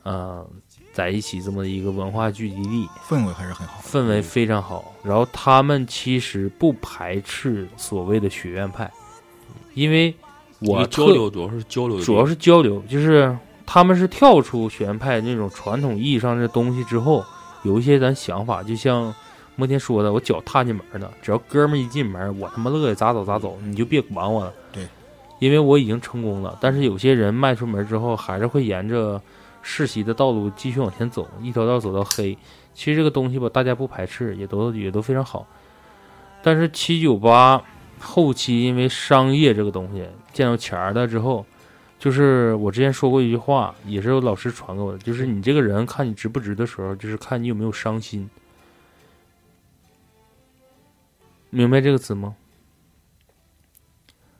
呃，在一起这么一个文化聚集地。氛围还是很好。氛围非常好。然后他们其实不排斥所谓的学院派，因为我交流主要是交流主要是交流，就是他们是跳出学院派那种传统意义上的东西之后，有一些咱想法，就像莫天说的，我脚踏进门的，只要哥们儿一进门，我他妈乐意咋走咋走，你就别管我了。对，因为我已经成功了。但是有些人迈出门之后，还是会沿着世袭的道路继续往前走，一条道走到黑。其实这个东西吧，大家不排斥，也都也都非常好。但是七九八后期因为商业这个东西见到钱儿了之后，就是我之前说过一句话，也是有老师传给我的，就是你这个人看你值不值的时候，就是看你有没有伤心。明白这个词吗？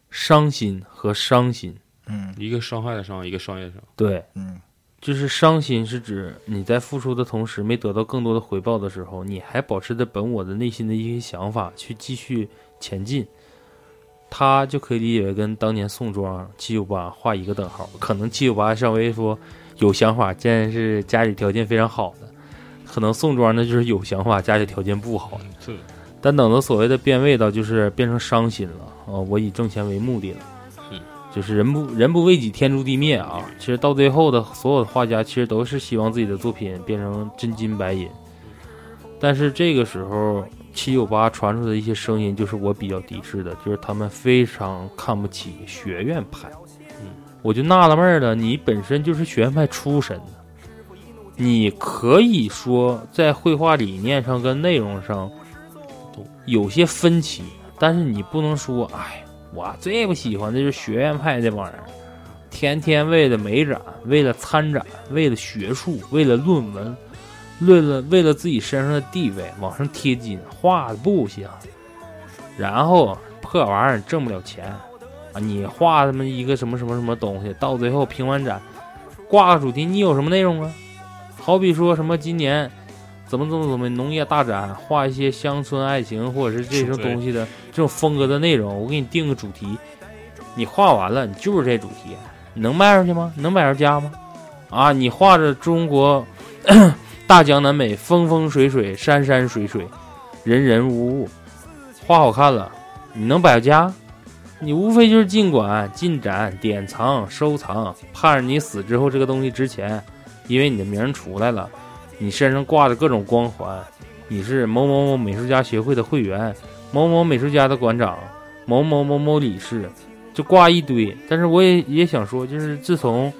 伤心和伤心，嗯一个伤害的伤，一个商业的商，对，嗯，就是伤心是指你在付出的同时没得到更多的回报的时候，你还保持着本我的内心的一些想法去继续前进，他就可以理解为跟当年宋庄七九八画一个等号。可能七九八稍微说有想法，但是家里条件非常好的；可能宋庄呢就是有想法，家里条件不好的。但等到所谓的变味道，就是变成伤心了啊、我以挣钱为目的了。是就是人不人不为己，天诛地灭啊！其实到最后的所有的画家，其实都是希望自己的作品变成真金白银。但是这个时候，七九八传出的一些声音，就是我比较敌视的，就是他们非常看不起学院派。嗯，我就纳了闷儿了，你本身就是学院派出身的，你可以说在绘画理念上跟内容上有些分歧，但是你不能说，哎，我最不喜欢的就是学院派这帮人，天天为了美展，为了参展，为了学术，为了论文，为了为了自己身上的地位往上贴金，画的不行，然后破玩意儿挣不了钱啊！你画他妈一个什么什么什么东西，到最后评完展，挂个主题，你有什么内容啊？好比说什么今年怎么怎么怎么农业大展，画一些乡村爱情或者是这种东西的这种风格的内容，我给你定个主题，你画完了，你就是这主题，你能卖出去吗？你能买着家吗？啊，你画着中国 大江南北，风风水水，山山水水，人人物物，画好看了，你能摆家？你无非就是尽管、进展、典藏、收藏，盼着你死之后这个东西值钱，因为你的名出来了，你身上挂着各种光环，你是某某某美术家协会的会员，某某美术家的馆长，某某某某理事，就挂一堆。但是我也也想说，就是自从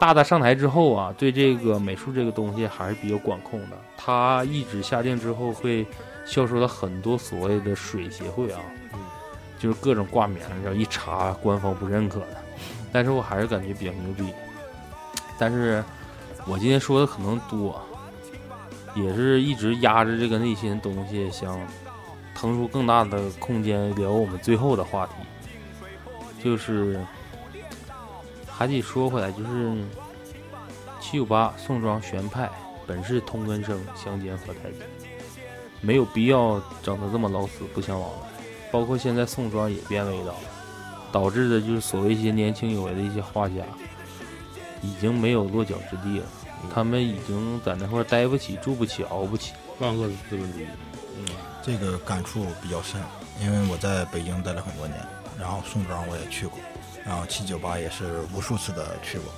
大大上台之后啊，对这个美术这个东西还是比较管控的。他一纸下令之后，会销售了很多所谓的水协会啊，就是各种挂名，然后一查官方不认可的。但是我还是感觉比较牛逼。但是我今天说的可能多，也是一直压着这个内心的东西，想腾出更大的空间聊我们最后的话题，就是还得说回来，就是七九八宋庄玄派本是同根生，相煎何太急，没有必要整得这么老死不相往来。包括现在宋庄也变味道了，导致的就是所谓一些年轻有为的一些画家，已经没有落脚之地了。他们已经在那块儿待不起、住不起、熬不起。万恶的资本主义。嗯，这个感触比较深，因为我在北京待了很多年，然后宋庄我也去过，然后七九八也是无数次的去过。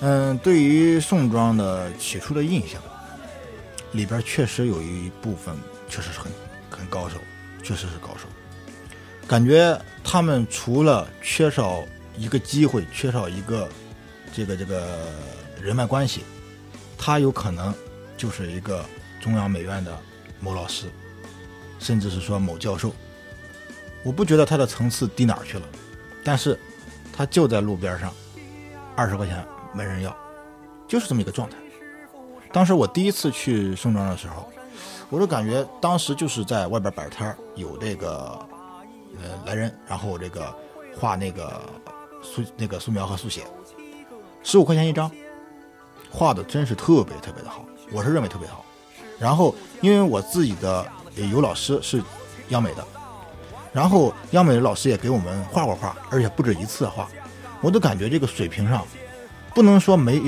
嗯，对于宋庄的起初的印象，里边确实有一部分确实是很很高手，确实是高手。感觉他们除了缺少一个机会，缺少一个这个这个人脉关系，他有可能就是一个中央美院的某老师，甚至是说某教授。我不觉得他的层次低哪儿去了，但是他就在路边上，二十块钱没人要，就是这么一个状态。当时我第一次去宋庄的时候，我就感觉当时就是在外边摆摊，有这个呃来人，然后这个画那个素那个素描和速写，十五块钱一张，画的真是特别特别的好，我是认为特别好。然后因为我自己的有老师是央美的，然后央美的老师也给我们画过画，而且不止一次画，我都感觉这个水平上不能说没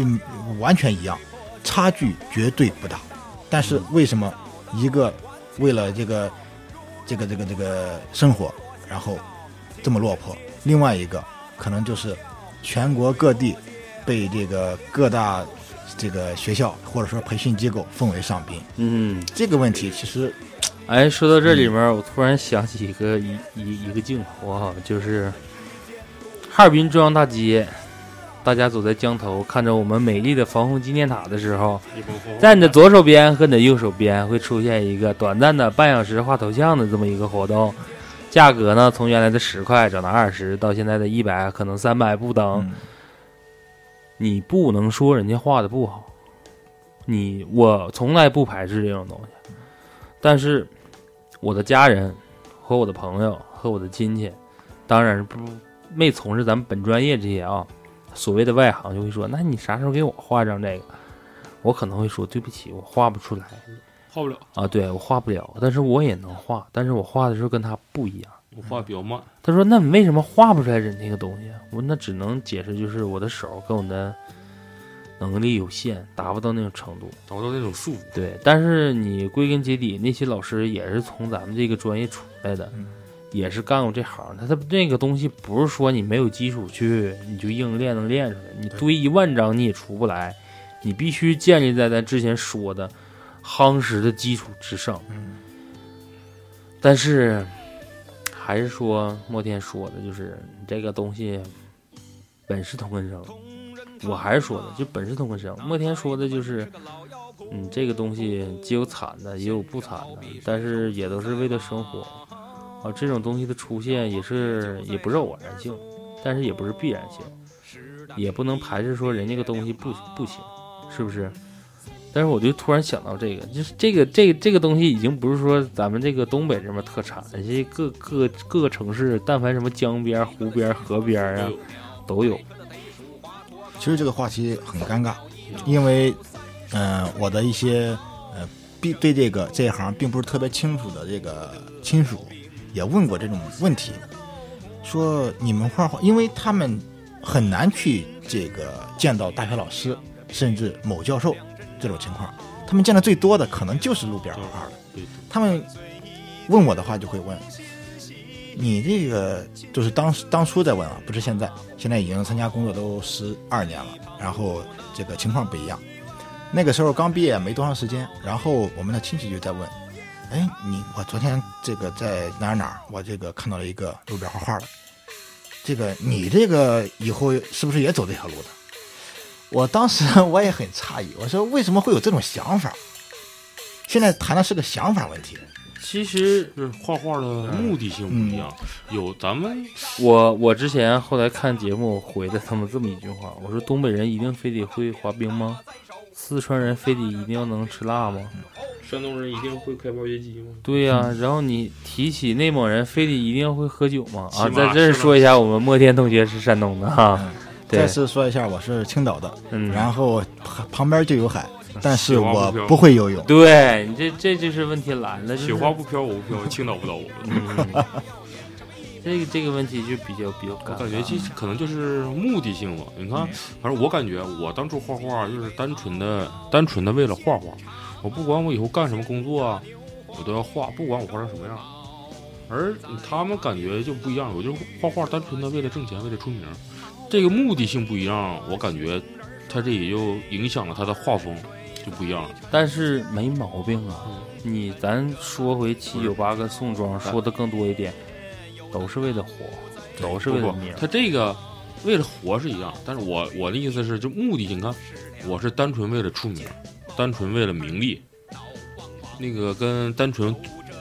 完全一样。差距绝对不大，但是为什么一个为了这个这个这个这个生活，然后这么落魄？另外一个可能就是全国各地被这个各大这个学校或者说培训机构奉为上宾。嗯，这个问题其实，哎，说到这里面，我突然想起一个一一一个镜头啊，就是哈尔滨中央大街。大家走在江头，看着我们美丽的防洪纪念塔的时候，在你的左手边和你的右手边会出现一个短暂的半小时画头像的这么一个活动，价格呢从原来的十块涨到二十，到现在的一百，可能三百不等。你不能说人家画的不好，你我从来不排斥这种东西，但是我的家人和我的朋友和我的亲戚，当然不没从事咱们本专业这些啊。所谓的外行就会说：“那你啥时候给我画张这个？”我可能会说：“对不起，我画不出来，画不了啊。”对我画不了，但是我也能画，但是我画的时候跟他不一样，我画比较慢。他说：“那你为什么画不出来人那个东西？”我那只能解释就是我的手跟我的能力有限，达不到那种程度，达不到那种速度。对，但是你归根结底，那些老师也是从咱们这个专业出来的。也是干过这行，他他那个东西不是说你没有基础去你就硬练能练出来，你堆一万张你也出不来，你必须建立在咱之前说的夯实的基础之上。但是还是说莫天说的，就是这个东西本是同根生，我还是说的就本是同根生。莫天说的就是，嗯，这个东西既有惨的也有不惨的，但是也都是为了生活。啊，这种东西的出现也是也不是偶然性，但是也不是必然性，也不能排斥说人家个东西不不行，是不是？但是我就突然想到这个，就是这个这这个东西已经不是说咱们这个东北这边特产，这些各各各个城市，但凡什么江边、湖边、河边啊，都有。其实这个话题很尴尬，因为嗯，我的一些呃，并对这个这一行并不是特别清楚的这个亲属。也问过这种问题，说你们画画，因为他们很难去这个见到大学老师，甚至某教授这种情况，他们见的最多的可能就是路边画画的。他们问我的话就会问，你这个就是当当初在问啊，不是现在，现在已经参加工作都十二年了，然后这个情况不一样。那个时候刚毕业没多长时间，然后我们的亲戚就在问。哎，你我昨天这个在哪儿哪儿，我这个看到了一个路边画画的，这个你这个以后是不是也走这条路的？我当时我也很诧异，我说为什么会有这种想法？现在谈的是个想法问题。其实是画画的目的性不一样，有咱们我我之前后来看节目回的他们这么一句话，我说东北人一定非得会滑冰吗？四川人非得一定要能吃辣吗？山东人一定会开挖掘机吗？对呀，然后你提起内蒙人，非得一定要会喝酒吗？啊，在这儿说一下，我们莫天同学是山东的哈。再次说一下，我是青岛的，嗯，然后旁边就有海，但是我不会游泳。对你这这就是问题来了，雪花不飘我不飘，青岛不倒我。这个这个问题就比较比较感觉其实可能就是目的性了。你看，反正我感觉我当初画画就是单纯的单纯的为了画画。我不管我以后干什么工作啊，我都要画，不管我画成什么样。而他们感觉就不一样。我就画画，单纯的为了挣钱，为了出名，这个目的性不一样。我感觉他这也就影响了他的画风就不一样了。但是没毛病啊。你咱说回七九八跟宋庄，说的更多一点，都是为了活，都是为了名。他这个为了活是一样，但是我我的意思是，就目的性，你看，我是单纯为了出名，单纯为了名利，那个跟单纯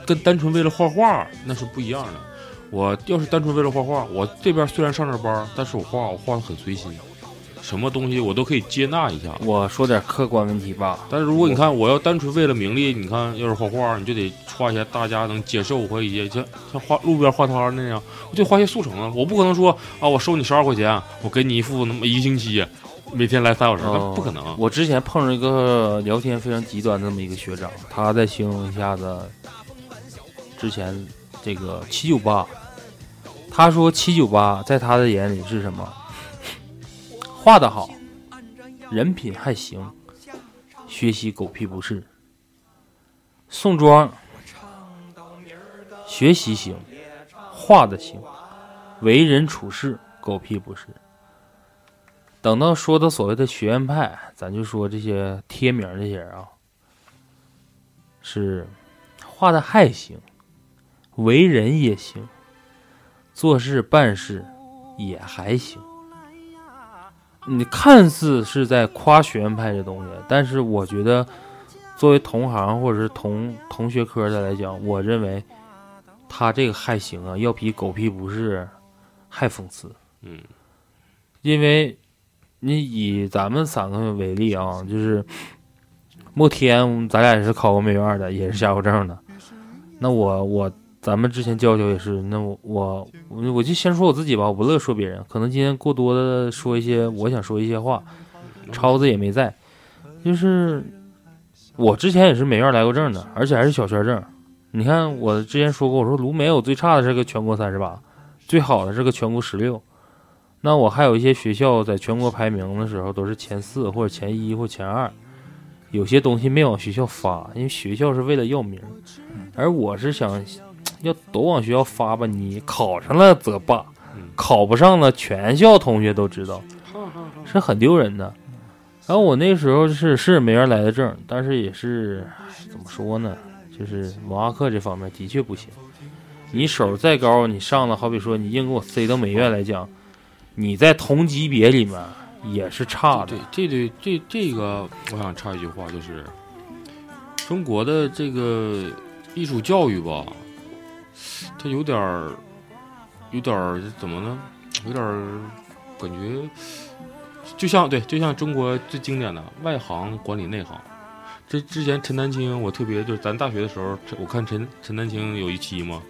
跟单纯为了画画那是不一样的。我要是单纯为了画画，我这边虽然上着班，但是我画我画的很随心，什么东西我都可以接纳一下。我说点客观问题吧，但是如果你看我要单纯为了名利，你看要是画画，你就得画一些大家能接受或一些像像画路边画摊那样，我就画些速成啊。我不可能说啊，我收你十二块钱，我给你一副那么一个星期，每天来三小时，那不可能。我之前碰着一个聊天非常极端的这么一个学长，他在形容一下子之前这个七九八，他说七九八在他的眼里是什么？画的好，人品还行，学习狗屁不是。宋庄学习行，画的行，为人处事狗屁不是。等到说到所谓的学院派，咱就说这些贴名这些人啊，是画的还行，为人也行，做事办事也还行。你看似是在夸学院派这东西，但是我觉得，作为同行或者是同同学科的来讲，我认为他这个还行啊，要比狗屁不是还讽刺。嗯，因为你以咱们三个为例啊，就是莫天，咱俩也是考过美院的，也是下过证的。那我我咱们之前交流也是，那我我我就先说我自己吧，我不乐说别人。可能今天过多的说一些我想说一些话，超子也没在，就是我之前也是美院来过证的，而且还是小学证。你看我之前说过，我说卢美我最差的是个全国三十八，最好的是个全国十六。那我还有一些学校在全国排名的时候都是前四或者前一或前二，有些东西没往学校发，因为学校是为了要名，而我是想要都往学校发吧，你考上了则罢，考不上了全校同学都知道，是很丢人的。然后我那时候是是没人来的证，但是也是怎么说呢，就是文化课这方面的确不行。你手再高，你上了，好比说你硬给我塞到美院来讲。你在同级别里面也是差的。对，这对这这个，我想插一句话，就是中国的这个艺术教育吧，它有点儿，有点儿怎么呢？有点儿感觉，就像对，就像中国最经典的外行管理内行。这之前陈丹青，我特别就是咱大学的时候，我看陈陈丹青有一期嘛，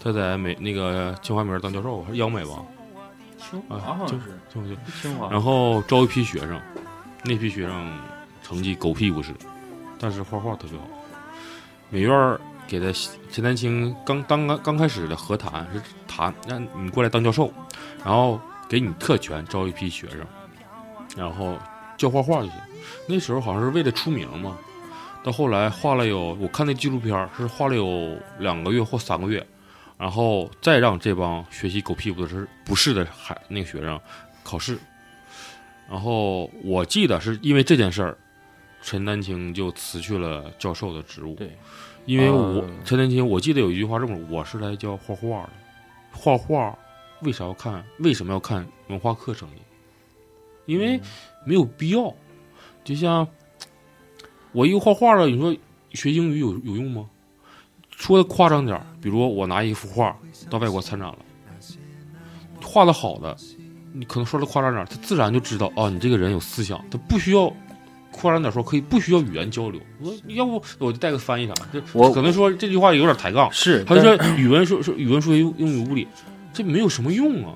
他在美那个清华美院当教授，还是央美吧。清华好像是清华，然后招一批学生，那批学生成绩狗屁不是，但是画画特别好。美院给他陈丹青刚刚刚刚开始的和谈是谈让你过来当教授，然后给你特权招一批学生，然后教画画就行。那时候好像是为了出名嘛，到后来画了有我看那纪录片是画了有两个月或三个月。然后再让这帮学习狗屁不是不是的孩那个学生考试，然后我记得是因为这件事儿，陈丹青就辞去了教授的职务。对，因为我陈丹青，我记得有一句话这么说：“我是来教画画的，画画为啥要看？为什么要看文化课程？因为没有必要。就像我一个画画的，你说学英语有有用吗？”说的夸张点儿，比如我拿一幅画到外国参展了，画的好的，你可能说的夸张点儿，他自然就知道啊，你这个人有思想，他不需要夸张点说，可以不需要语言交流。我要不我就带个翻译啥，这我可能说这句话有点抬杠，是他说语文说说语文、数学、英语、物理，这没有什么用啊。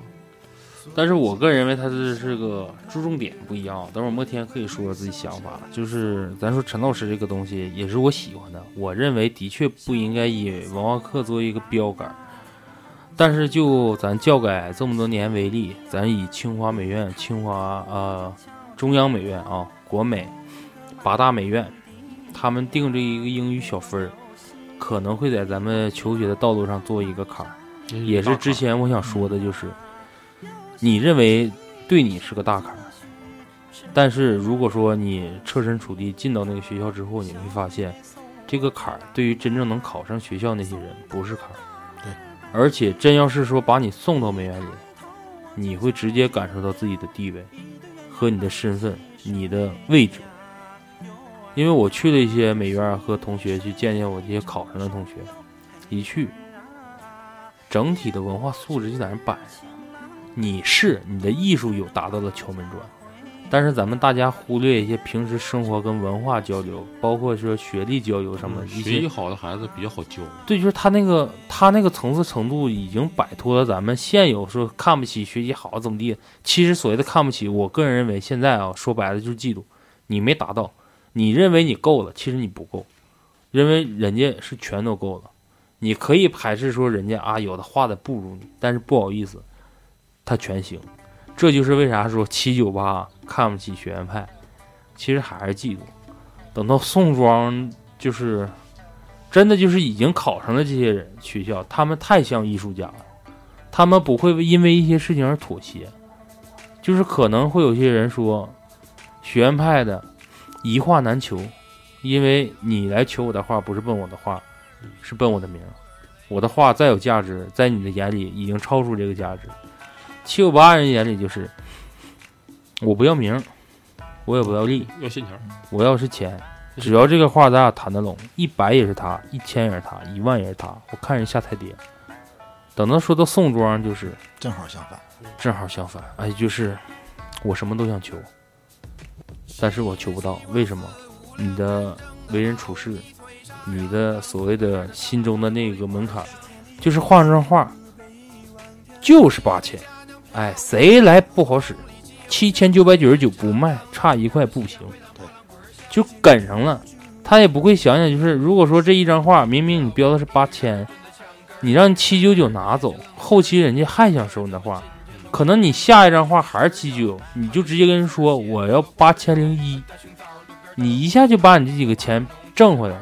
但是我个人认为，他这是个注重点不一样。等会儿莫天可以说说自己想法，就是咱说陈老师这个东西也是我喜欢的，我认为的确不应该以文化课作为一个标杆。但是就咱教改这么多年为例，咱以清华美院、清华呃中央美院啊、国美八大美院，他们定这一个英语小分儿，可能会在咱们求学的道路上做一个坎儿，也是之前我想说的，就是你认为对你是个大坎儿，但是如果说你设身处地进到那个学校之后，你会发现这个坎儿对于真正能考上学校那些人不是坎儿，对，而且真要是说把你送到美院里，你会直接感受到自己的地位和你的身份、你的位置。因为我去了一些美院和同学去见见我这些考上的同学，一去，整体的文化素质就在那摆着。你是你的艺术有达到了敲门砖，但是咱们大家忽略一些平时生活跟文化交流，包括说学历交流上面一些学习好的孩子比较好教。对，就是他那个他那个层次程度已经摆脱了咱们现有说看不起学习好怎么地。其实所谓的看不起，我个人认为现在啊说白了就是嫉妒，你没达到。你认为你够了，其实你不够，认为人家是全都够了，你可以排斥说人家啊有的画的不如你，但是不好意思，他全行，这就是为啥说七九八看不起学院派，其实还是嫉妒。等到宋庄，就是真的就是已经考上了这些人学校，他们太像艺术家了，他们不会因为一些事情而妥协，就是可能会有些人说学院派的。一画难求，因为你来求我的画，不是奔我的画，是奔我的名。我的画再有价值，在你的眼里已经超出这个价值。七九八人眼里就是，我不要名，我也不要利，要现钱，我要是钱。只要这个画咱俩谈得拢，一百也是他，一千也是他，一万也是他。我看人下菜碟。等到说到宋庄，就是正好相反，正好相反。哎，就是我什么都想求。但是我求不到，为什么？你的为人处事，你的所谓的心中的那个门槛，就是画上画，就是八千，哎，谁来不好使？七千九百九十九不卖，差一块不行，对，就跟上了。他也不会想想，就是如果说这一张画明明你标的是八千，你让七九九拿走，后期人家还想收你的画。可能你下一张画还是七九，你就直接跟人说我要八千零一，你一下就把你这几个钱挣回来。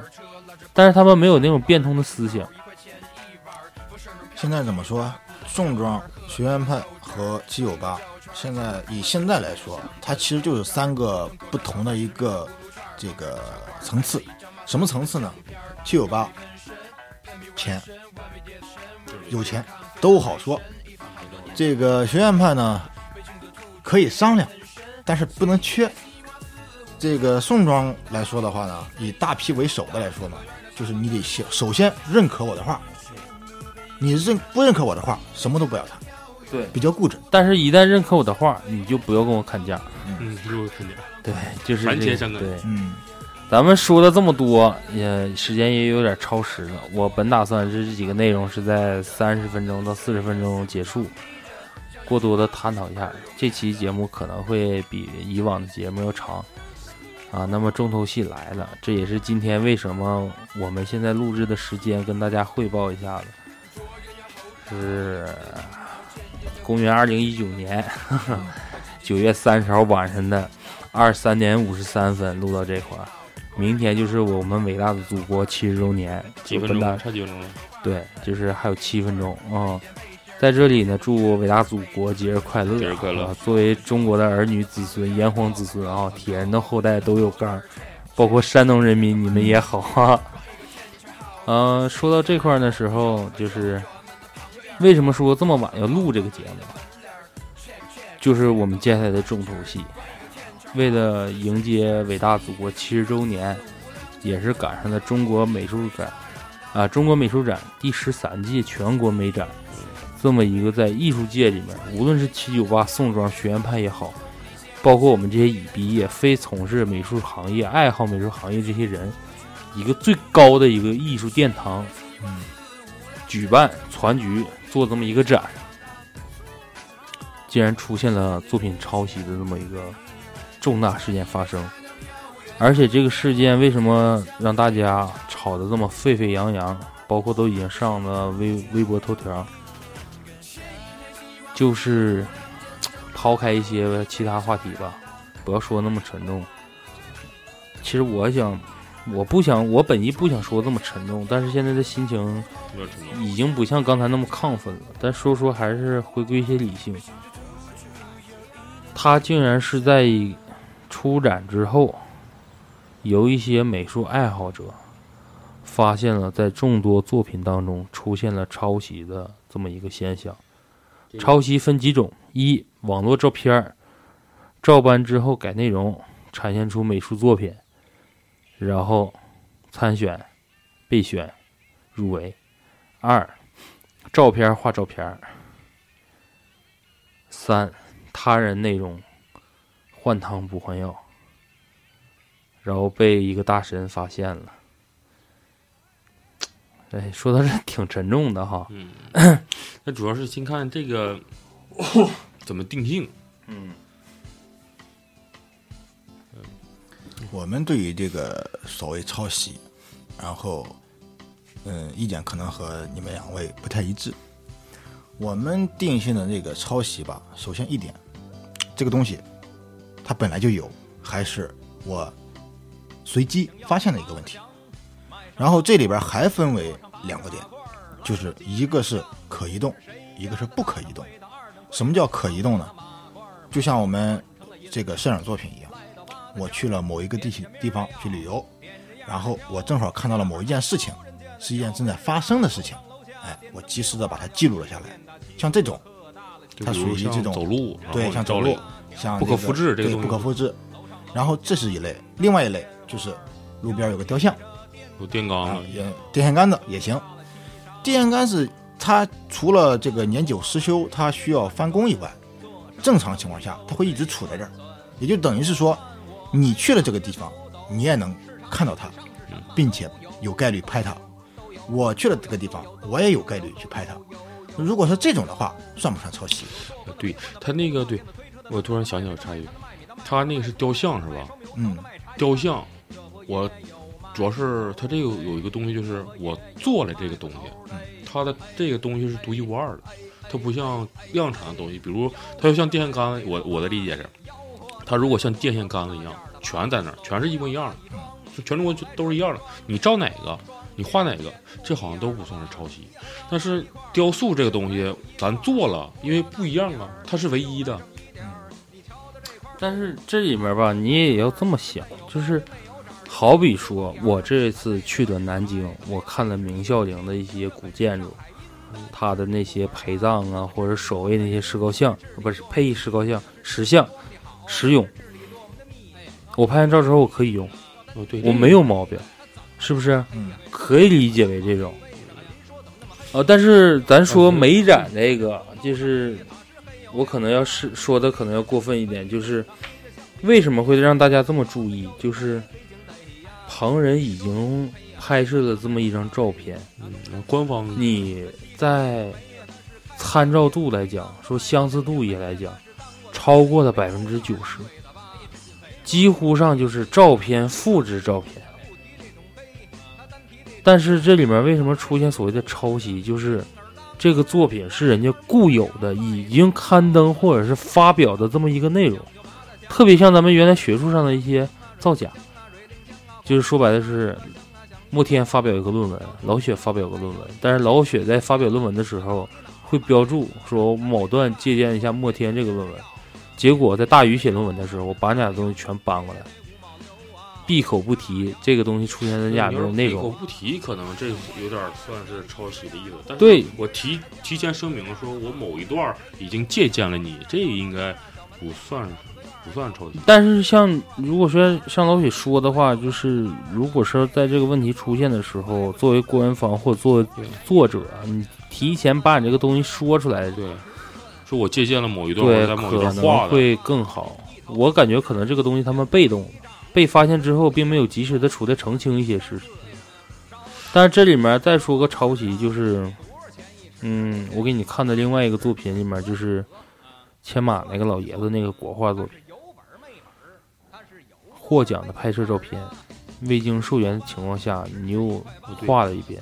但是他们没有那种变通的思想。现在怎么说？宋庄学院派和七九八，现在以现在来说，它其实就是三个不同的一个这个层次。什么层次呢？七九八钱有钱都好说。这个学院派呢，可以商量，但是不能缺。这个宋庄来说的话呢，以大批为首的来说呢，就是你得先首先认可我的画，你认不认可我的画，什么都不要谈。对，比较固执。但是，一旦认可我的画，你就不要跟我砍价。嗯，不用砍价。对，就是完全相对，嗯。咱们说了这么多，也时间也有点超时了。我本打算这这几个内容是在三十分钟到四十分钟结束。过多的探讨一下，这期节目可能会比以往的节目要长啊。那么重头戏来了，这也是今天为什么我们现在录制的时间跟大家汇报一下子，是公元二零一九年 九月三十号晚上的二十三点五十三分录到这块儿，明天就是我们伟大的祖国七十周年，几分钟？差几分钟了？对，就是还有七分钟啊。在这里呢，祝伟大祖国节日快乐！节日快乐！作为中国的儿女子孙、炎黄子孙啊，铁人的后代都有干儿，包括山东人民，你们也好啊。嗯，说到这块儿的时候，就是为什么说这么晚要录这个节目？就是我们接下来的重头戏，为了迎接伟大祖国七十周年，也是赶上了中国美术展啊，中国美术展第十三届全国美展。这么一个在艺术界里面，无论是七九八、宋庄、学院派也好，包括我们这些已毕业、非从事美术行业、爱好美术行业这些人，一个最高的一个艺术殿堂，嗯，举办全局做这么一个展，竟然出现了作品抄袭的这么一个重大事件发生，而且这个事件为什么让大家吵得这么沸沸扬扬，包括都已经上了微微博头条。就是抛开一些其他话题吧，不要说那么沉重。其实我想我不想，我本意不想说这么沉重，但是现在的心情。已经不像刚才那么亢奋了。但说说还是回归一些理性。他竟然是在出展之后，有一些美术爱好者发现了在众多作品当中出现了抄袭的这么一个现象。抄袭分几种：一、网络照片照搬之后改内容，产现出美术作品，然后参选、备选、入围；二、照片画照片。儿；三、他人内容换汤不换药，然后被一个大神发现了。哎，说的这 挺沉重的哈。嗯，那主要是先看这个怎么定性。嗯，我们对于这个所谓抄袭，然后，嗯，意见可能和你们两位不太一致。我们定性的那个抄袭吧，首先一点，这个东西它本来就有，还是我随机发现的一个问题。然后这里边还分为两个点，就是一个是可移动，一个是不可移动。什么叫可移动呢？就像我们这个摄影作品一样，我去了某一个地区地方去旅游，然后我正好看到了某一件事情，是一件正在发生的事情，哎，我及时的把它记录了下来。像这种，它属于这种走路，对，像走路，像不可复制，这个对，不可复制。然后这是一类，另外一类就是路边有个雕像。有电杆啊，也电线杆子也行。电线杆子它除了这个年久失修，它需要翻工以外，正常情况下它会一直杵在这儿，也就等于是说，你去了这个地方，你也能看到它，并且有概率拍它。我去了这个地方，我也有概率去拍它。如果是这种的话，算不算抄袭？对他那个，对我突然想起来插一句，他那个是雕像是吧？嗯，雕像，我。主要是它这个有一个东西，就是我做了这个东西，它的这个东西是独一无二的，它不像量产的东西，比如它就像电线杆子，我我的理解是，它如果像电线杆子一样，全在那儿，全是一模一样的，就全中国都是一样的，你照哪个，你画哪个，这好像都不算是抄袭。但是雕塑这个东西，咱做了，因为不一样啊，它是唯一的。但是这里面吧，你也要这么想，就是。好比说，我这次去的南京，我看了明孝陵的一些古建筑，它的那些陪葬啊，或者守卫那些石膏像，不是配，石膏像、石像、石俑。我拍完照之后，我可以用，我没有毛病，是不是？可以理解为这种。啊，但是咱说美展这个，就是我可能要是说的可能要过分一点，就是为什么会让大家这么注意，就是。旁人已经拍摄了这么一张照片，官方你在参照度来讲，说相似度也来讲，超过了百分之九十，几乎上就是照片复制照片。但是这里面为什么出现所谓的抄袭？就是这个作品是人家固有的、已经刊登或者是发表的这么一个内容，特别像咱们原来学术上的一些造假。就是说白了是，莫天发表一个论文，老雪发表个论文，但是老雪在发表论文的时候会标注说某段借鉴一下莫天这个论文，结果在大宇写论文的时候，我把俩东西全搬过来，闭口不提这个东西出现在俩的内容。闭口不提，可能这有点算是抄袭的意思。但对我提提前声明说，我某一段已经借鉴了你，这应该不算。不算抄袭，但是像如果说像老许说的话，就是如果说在这个问题出现的时候，作为官方或作为作者，你提前把你这个东西说出来，对，说我借鉴了某一段，对，在某一段画会更好。我感觉可能这个东西他们被动被发现之后，并没有及时的出来澄清一些事实。但是这里面再说个抄袭，就是，嗯，我给你看的另外一个作品里面，就是牵马那个老爷子那个国画作品。获奖的拍摄照片，未经授权的情况下，你又画了一遍。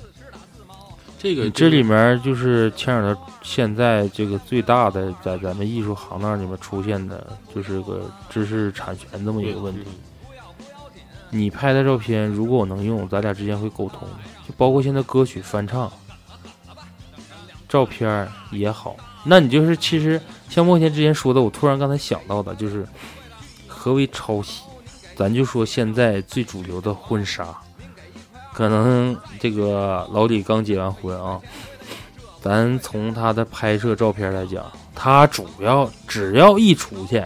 这个这里面就是牵扯到现在这个最大的在咱们艺术行当里面出现的，就是个知识产权这么一个问题。你拍的照片如果我能用，咱俩之间会沟通，就包括现在歌曲翻唱，照片也好。那你就是其实像莫天之前说的，我突然刚才想到的就是何为抄袭？咱就说现在最主流的婚纱，可能这个老李刚结完婚啊，咱从他的拍摄照片来讲，他主要只要一出去，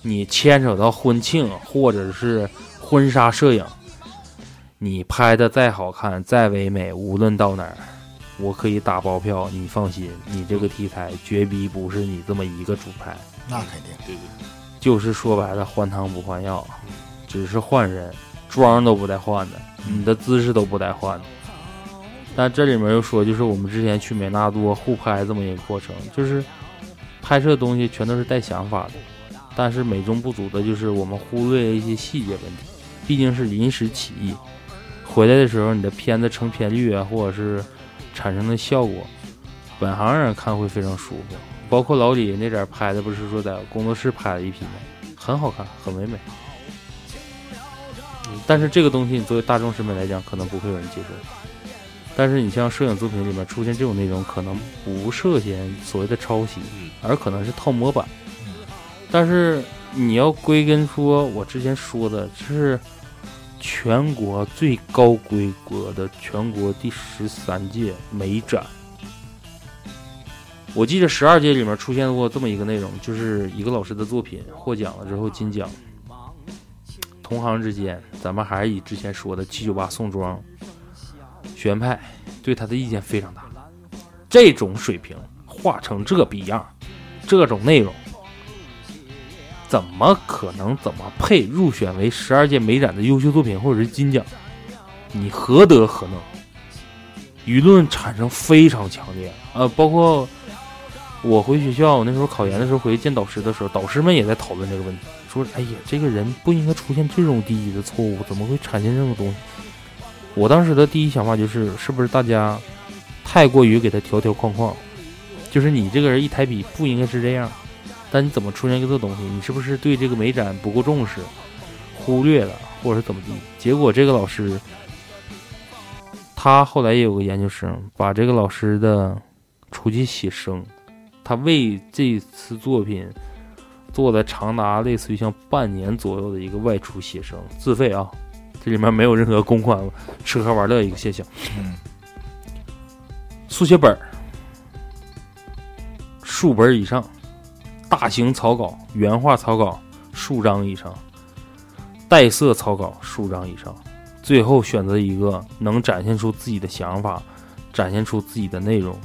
你牵扯到婚庆或者是婚纱摄影，你拍的再好看再唯美，无论到哪儿，我可以打包票，你放心，你这个题材绝逼不是你这么一个主拍，那肯定，对对，就是说白了换汤不换药，只是换人，妆都不带换的，你的姿势都不带换的。但这里面又说，就是我们之前去美纳多互拍这么一个过程，就是拍摄东西全都是带想法的，但是美中不足的就是我们忽略了一些细节问题，毕竟是临时起意，回来的时候你的片子成片率啊，或者是产生的效果，本行人看会非常舒服。包括老李那点拍的，不是说在工作室拍了一批吗？很好看，很唯美。但是这个东西，你作为大众审美来讲，可能不会有人接受。但是你像摄影作品里面出现这种内容，可能不涉嫌所谓的抄袭，而可能是套模板。但是你要归根说，我之前说的，这是全国最高规格的全国第十三届美展。我记得十二届里面出现过这么一个内容，就是一个老师的作品获奖了之后金奖，同行之间，咱们还是以之前说的七九八宋庄学院派对他的意见非常大。这种水平画成这逼样，这种内容，怎么可能怎么配入选为十二届美展的优秀作品或者是金奖？你何德何能？舆论产生非常强烈，呃，包括。我回学校，我那时候考研的时候回去见导师的时候，导师们也在讨论这个问题，说：“哎呀，这个人不应该出现这种低级的错误，怎么会产生这种东西？”我当时的第一想法就是，是不是大家太过于给他条条框框？就是你这个人一抬笔不应该是这样，但你怎么出现一个这东西？你是不是对这个美展不够重视，忽略了，或者是怎么地？结果这个老师，他后来也有个研究生，把这个老师的出去写生。他为这次作品做了长达类似于像半年左右的一个外出写生，自费啊，这里面没有任何公款，吃喝玩乐一个现象。嗯，速写本数本以上，大型草稿、原画草稿数张以上，带色草稿数张以上，最后选择一个能展现出自己的想法，展现出自己的内容，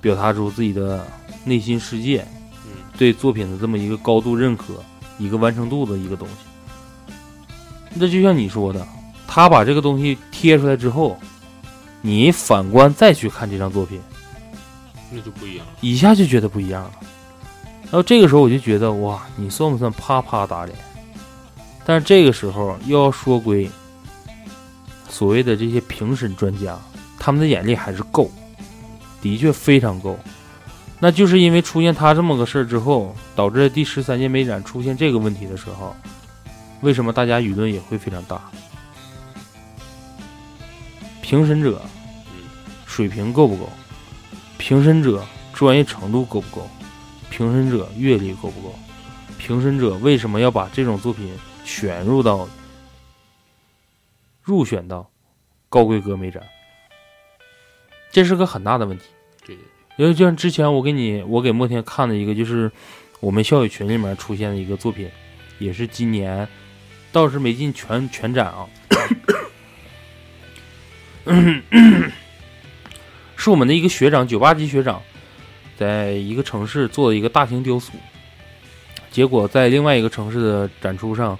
表达出自己的。内心世界，对作品的这么一个高度认可，一个完成度的一个东西。那就像你说的，他把这个东西贴出来之后，你反观再去看这张作品，那就不一样了，一下就觉得不一样了。然后这个时候我就觉得，哇，你算不算啪啪打脸？但是这个时候又要说归所谓的这些评审专家，他们的眼力还是够，的确非常够。那就是因为出现他这么个事儿之后，导致第十三届美展出现这个问题的时候，为什么大家舆论也会非常大？评审者水平够不够？评审者专业程度够不够？评审者阅历够不够？评审者为什么要把这种作品选入到入选到高规格美展？这是个很大的问题。因为就像之前我给你，我给莫天看的一个，就是我们校友群里面出现的一个作品，也是今年倒是没进全全展啊，是我们的一个学长，九八级学长，在一个城市做了一个大型雕塑，结果在另外一个城市的展出上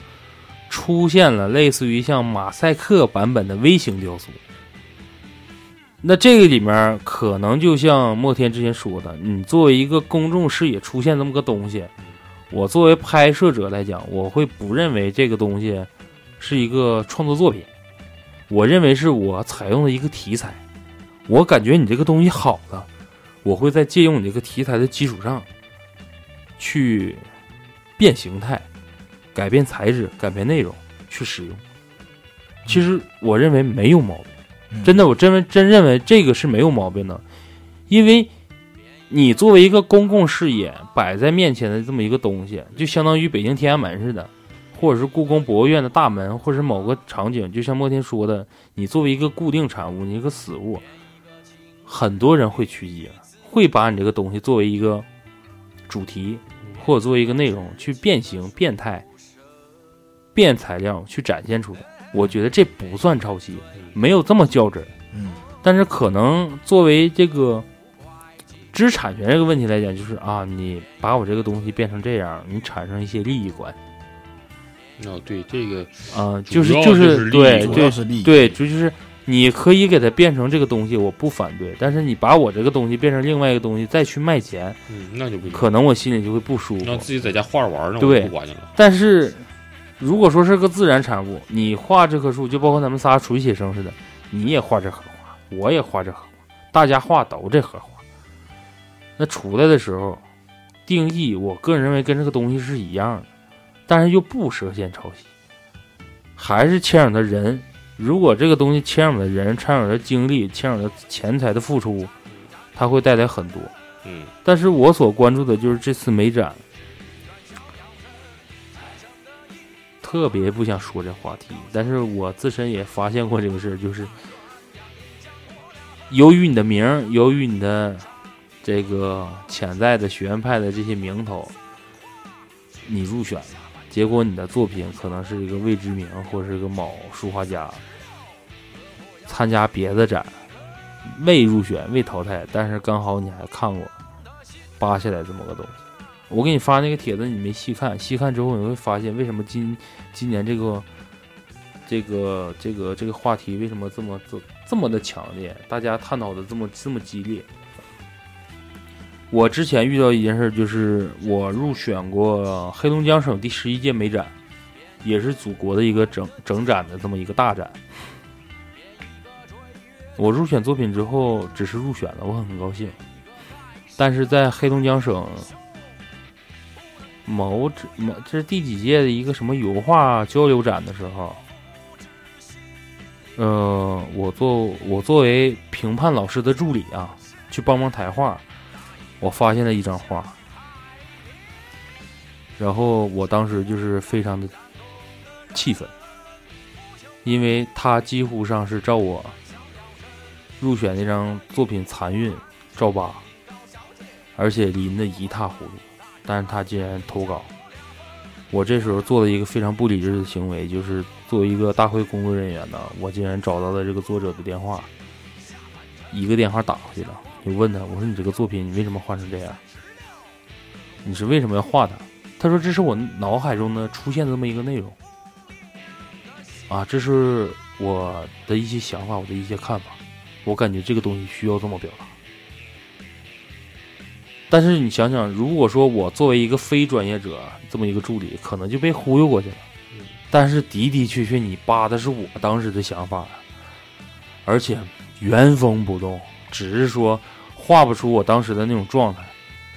出现了类似于像马赛克版本的微型雕塑。那这个里面可能就像莫天之前说的，你作为一个公众视野出现这么个东西，我作为拍摄者来讲，我会不认为这个东西是一个创作作品，我认为是我采用的一个题材，我感觉你这个东西好了，我会在借用你这个题材的基础上，去变形态、改变材质、改变内容去使用。其实我认为没有毛病，真的，我真真认为这个是没有毛病的，因为你作为一个公共视野摆在面前的这么一个东西，就相当于北京天安门似的，或者是故宫博物院的大门，或者是某个场景，就像莫天说的，你作为一个固定产物，你一个死物，很多人会曲解，会把你这个东西作为一个主题，或者作为一个内容去变形、变态、变材料去展现出来。我觉得这不算抄袭，没有这么较真儿。嗯，但是可能作为这个知识产权这个问题来讲，就是啊，你把我这个东西变成这样，你产生一些利益关系哦，对这个啊、主就是就是对对要是利益对，就就是你可以给它变成这个东西，我不反对，但是你把我这个东西变成另外一个东西再去卖钱，嗯，那就不行。可能我心里就会不舒服那。自己在家画着玩儿呢，我对就不管你了。但是如果说是个自然产物，你画这棵树，就包括咱们仨处写生似的，你也画这荷花，我也画这荷花，大家画都这荷花。那出来的时候，定义我个人认为跟这个东西是一样的，但是又不涉嫌抄袭，还是牵扯到人。如果这个东西牵扯到人，牵扯到精力，牵扯到钱财的付出，它会带来很多。嗯，但是我所关注的就是这次美展，特别不想说这话题，但是我自身也发现过这个事儿，就是由于你的名儿，由于你的这个潜在的学院派的这些名头，你入选了，结果你的作品可能是一个未知名，或者是个某书画家参加别的展，未入选、未淘汰，但是刚好你还看过扒下来这么个东西。我给你发那个帖子，你没细看，细看之后你会发现为什么今今年这个这个这个这个话题为什么这么这这么的强烈，大家探讨的这么这么激烈。我之前遇到一件事，就是我入选过黑龙江省第十一届美展，也是祖国的一个整整展的这么一个大展。我入选作品之后，只是入选了，我很高兴。但是在黑龙江省某指某这是第几届的一个什么油画交流展的时候，呃，我作我作为评判老师的助理啊，去帮忙抬画，我发现了一张画，然后我当时就是非常的气愤，因为他几乎上是照我入选那张作品残韵照扒，而且淋的一塌糊涂。但是他竟然投稿，我这时候做了一个非常不理智的行为，就是作为一个大会工作人员呢，我竟然找到了这个作者的电话，一个电话打过去了，就问他，我说你这个作品你为什么画成这样？你是为什么要画它？他说这是我脑海中呢出现这么一个内容，啊，这是我的一些想法，我的一些看法，我感觉这个东西需要这么表达。但是你想想，如果说我作为一个非专业者，这么一个助理，可能就被忽悠过去了。但是的的确确，你扒的是我当时的想法，而且原封不动，只是说画不出我当时的那种状态。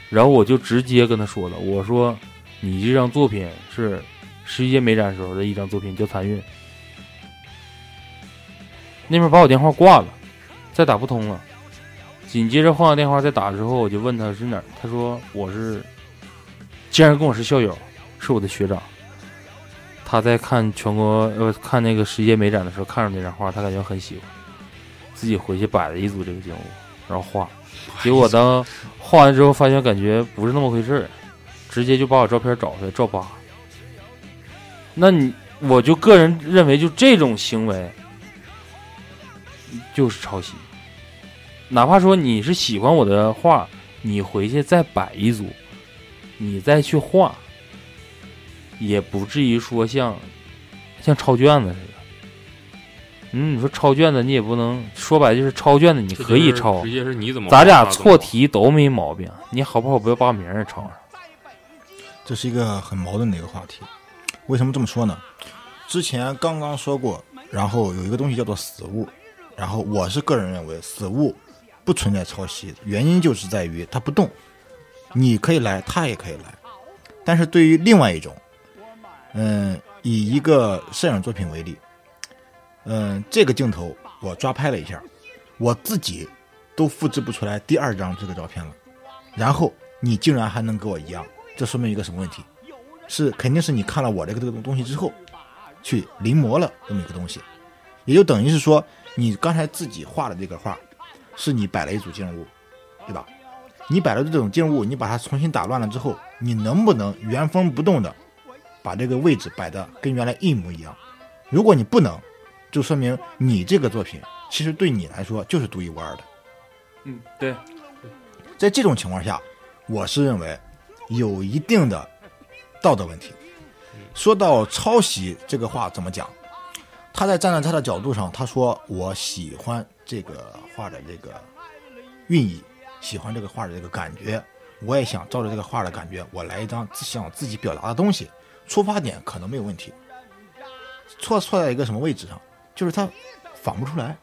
然后我就直接跟他说了，我说你这张作品是十一届美展时候的一张作品，叫《残韵》。那边把我电话挂了，再打不通了。紧接着换个电话再打之后，我就问他是哪儿，他说我是，竟然跟我是校友，是我的学长。他在看全国呃看那个世界美展的时候，看上那张画，他感觉很喜欢，自己回去摆了一组这个景物，然后画。结果当画完之后，发现感觉不是那么回事儿，直接就把我照片找出来照扒。那你我就个人认为，就这种行为就是抄袭。哪怕说你是喜欢我的画，你回去再摆一组，你再去画，也不至于说像像抄卷子似的。嗯，你说抄卷子，你也不能说白了就是抄卷子，你可以抄，直接是你怎么咱俩错题都没毛病，你好不好不要把名儿也抄上。这是一个很矛盾的一个话题。为什么这么说呢？之前刚刚说过，然后有一个东西叫做死物，然后我是个人认为死物不存在抄袭，原因就是在于它不动，你可以来，它也可以来。但是对于另外一种，嗯，以一个摄影作品为例，嗯，这个镜头我抓拍了一下，我自己都复制不出来第二张这个照片了，然后你竟然还能跟我一样，这说明一个什么问题？是肯定是你看了我这个这个东西之后，去临摹了这么一个东西，也就等于是说你刚才自己画的这个画，是你摆了一组静物，对吧？你摆了这种静物，你把它重新打乱了之后，你能不能原封不动的把这个位置摆的跟原来一模一样？如果你不能，就说明你这个作品其实对你来说就是独一无二的。嗯，对。在这种情况下，我是认为有一定的道德问题。说到抄袭这个话怎么讲？他在站在他的角度上，他说我喜欢这个画的这个寓意，喜欢这个画的这个感觉，我也想照着这个画的感觉，我来一张想自己表达的东西。出发点可能没有问题，错错在一个什么位置上？就是他仿不出来，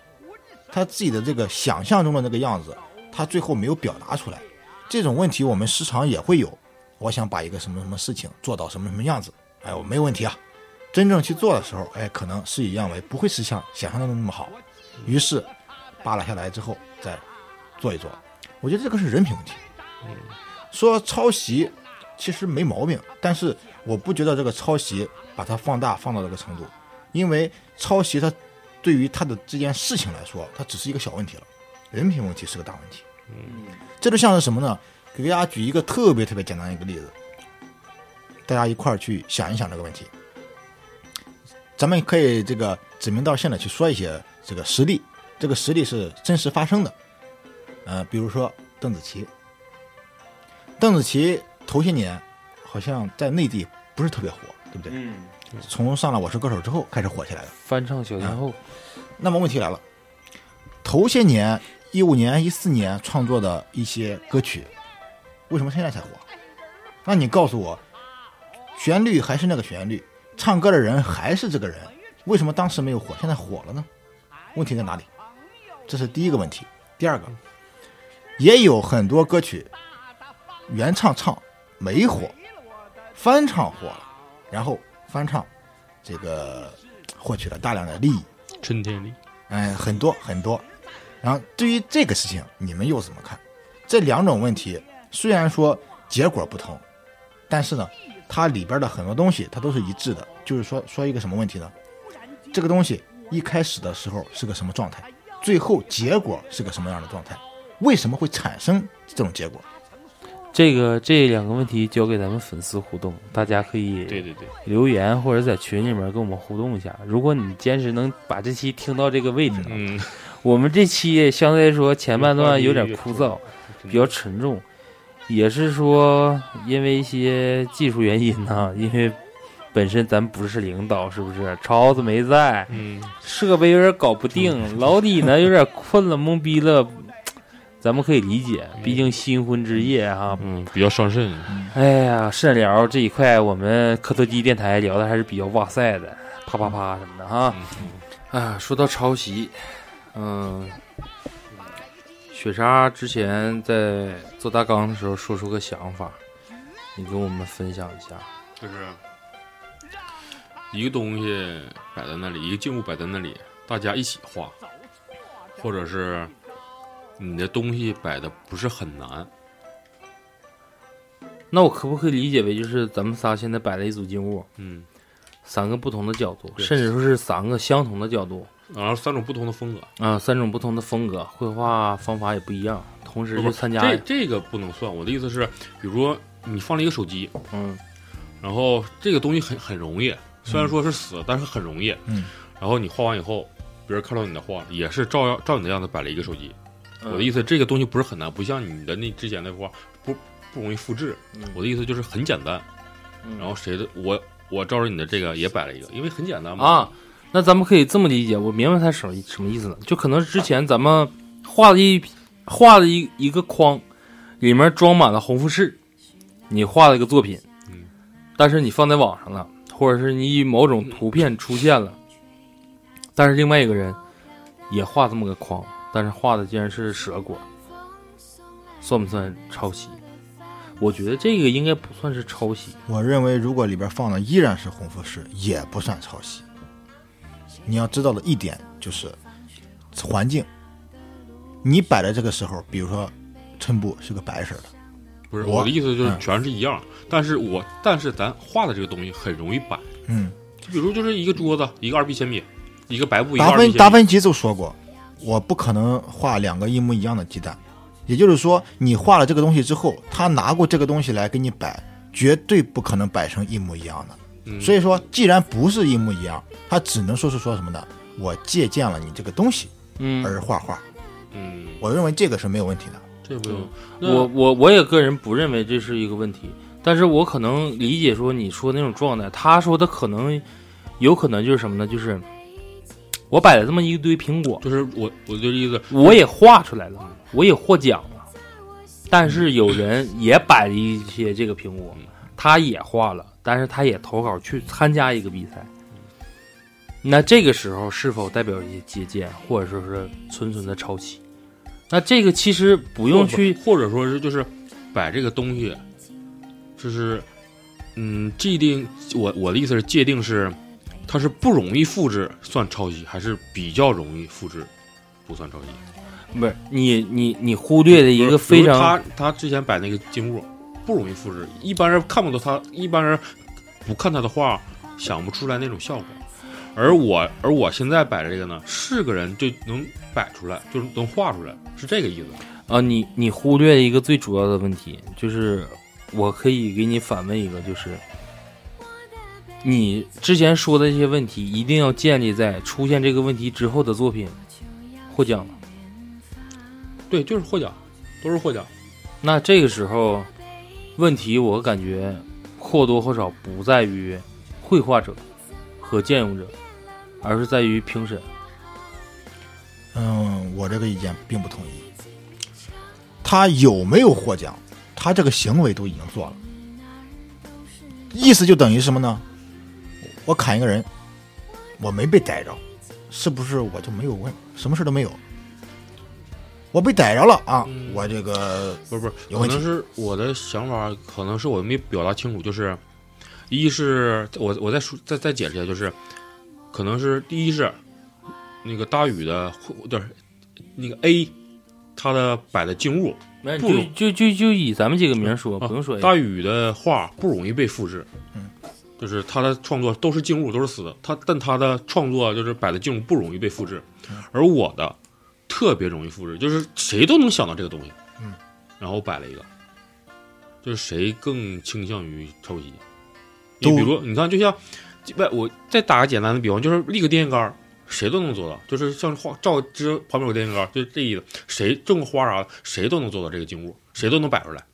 他自己的这个想象中的那个样子，他最后没有表达出来。这种问题我们时常也会有。我想把一个什么什么事情做到什么什么样子，哎，我没有问题啊。真正去做的时候，哎，可能事与愿违，不会是像想象中的那么好。于是扒拉下来之后再做一做，我觉得这个是人品问题。说抄袭其实没毛病，但是我不觉得这个抄袭把它放大放到这个程度，因为抄袭它对于他的这件事情来说，它只是一个小问题了，人品问题是个大问题。嗯，这就像是什么呢？给大家举一个特别特别简单的一个例子，大家一块儿去想一想这个问题。咱们可以这个指名道姓的去说一些这个实例，这个实例是真实发生的。呃，比如说邓紫棋，邓紫棋头些年好像在内地不是特别火，对不对？嗯。从上了《我是歌手》之后开始火起来的，翻唱小天后。那么问题来了，头些年一五年、一四年创作的一些歌曲，为什么现在才火？那你告诉我，旋律还是那个旋律，唱歌的人还是这个人，为什么当时没有火，现在火了呢？问题在哪里？这是第一个问题。第二个，也有很多歌曲原唱唱没火，翻唱火了，然后翻唱这个获取了大量的利益。春天里，哎，很多很多。然后对于这个事情，你们又怎么看？这两种问题虽然说结果不同，但是呢，它里边的很多东西它都是一致的。就是说，说一个什么问题呢？这个东西一开始的时候是个什么状态，最后结果是个什么样的状态？为什么会产生这种结果？这个这两个问题交给咱们粉丝互动，大家可以对对对留言或者在群里面跟我们互动一下。如果你坚持能把这期听到这个位置，嗯，我们这期相对来说前半段有点枯燥，比较沉重，也是说因为一些技术原因呢，因为本身咱不是领导，是不是？超子没在，嗯，设备有点搞不定，老李呢有点困了，懵逼了。咱们可以理解，毕竟新婚之夜哈，嗯，比较伤肾。哎呀，肾疗这一块，我们磕头机电台聊的还是比较哇塞的，啪啪啪什么的哈。啊，说到抄袭，嗯，雪莎之前在做大纲的时候说出个想法，你跟我们分享一下。就是一个东西摆在那里，一个静物摆在那里，大家一起画，或者是。你的东西摆的不是很难，那我可不可以理解为就是咱们仨现在摆了一组静物，嗯，三个不同的角度，甚至说是三个相同的角度，然后三种不同的风格啊，三种不同的风格，绘画方法也不一样，同时去参加这这个不能算。我的意思是，比如说你放了一个手机，嗯，然后这个东西很很容易，虽然说是死，但是很容易，嗯，然后你画完以后，别人看到你的画，也是照样照你的样子摆了一个手机。我的意思，这个东西不是很难，不像你的那之前那幅画不不容易复制。我的意思就是很简单，然后谁的我我照着你的这个也摆了一个，因为很简单嘛。啊，那咱们可以这么理解，我明白他什么什么意思了，就可能之前咱们画了一画了一一个框，里面装满了红富士，你画了一个作品，嗯，但是你放在网上了，或者是你以某种图片出现了，但是另外一个人也画这么个框。但是画的竟然是蛇果，算不算抄袭？我觉得这个应该不算是抄袭。我认为，如果里边放的依然是红富士，也不算抄袭。你要知道的一点就是环境。你摆的这个时候，比如说衬布是个白色的，不是我我的意思就是嗯全是一样，但是我但是咱画的这个东西很容易摆，嗯，就比如就是一个桌子，一个二 B 铅笔，一个白布，一个达。芬达芬奇就说过，我不可能画两个一模一样的鸡蛋。也就是说，你画了这个东西之后，他拿过这个东西来给你摆，绝对不可能摆成一模一样的。嗯所以说，既然不是一模一样，他只能说是说什么呢？我借鉴了你这个东西嗯，而画画。嗯，我认为这个是没有问题的。这不用。我我我也个人不认为这是一个问题，但是我可能理解说你说那种状态，他说的可能有可能就是什么呢？就是我摆了这么一堆苹果，就是我我的意思，我也画出来了，我也获奖了，但是有人也摆了一些这个苹果，他也画了，但是他也投稿去参加一个比赛。那这个时候是否代表一些借鉴，或者说是纯纯的抄袭？那这个其实不用去或者说是就是摆这个东西，就是嗯，界定我我的意思是界定是它是不容易复制算抄袭，还是比较容易复制不算抄袭？不是你你你忽略的一个非常他他之前摆那个静物不容易复制，一般人看不到他，一般人不看他的画想不出来那种效果。而我而我现在摆的这个呢，是个人就能摆出来，就是能画出来，是这个意思。啊，你你忽略了一个最主要的问题，就是我可以给你反问一个，就是你之前说的这些问题，一定要建立在出现这个问题之后的作品获奖了。对，就是获奖，都是获奖。那这个时候，问题我感觉或多或少不在于绘画者和鉴用者，而是在于评审。嗯，我这个意见并不同意。他有没有获奖，他这个行为都已经做了，意思就等于什么呢？我砍一个人，我没被逮着，是不是我就没有问，什么事都没有？我被逮着了啊！我这个不是不是，有可能是我的想法，可能是我没表达清楚。就是，一是我我再说再再解释一下，就是，可能是第一是那个大宇的，就是那个 A，他的摆的静物没不就就就就以咱们几个名说，啊不用说。大宇的画不容易被复制，嗯，就是他的创作都是静物，都是死的。他但他的创作就是摆的静物不容易被复制，嗯而我的特别容易复制，就是谁都能想到这个东西，嗯，然后摆了一个，就是谁更倾向于抄袭？都你比如你看，就像外，我再打个简单的比方，就是立个电线杆儿，谁都能做到，就是像画照之旁边有电线杆儿，就这意思，谁种个花啥的，谁都能做到这个静物，谁都能摆出来。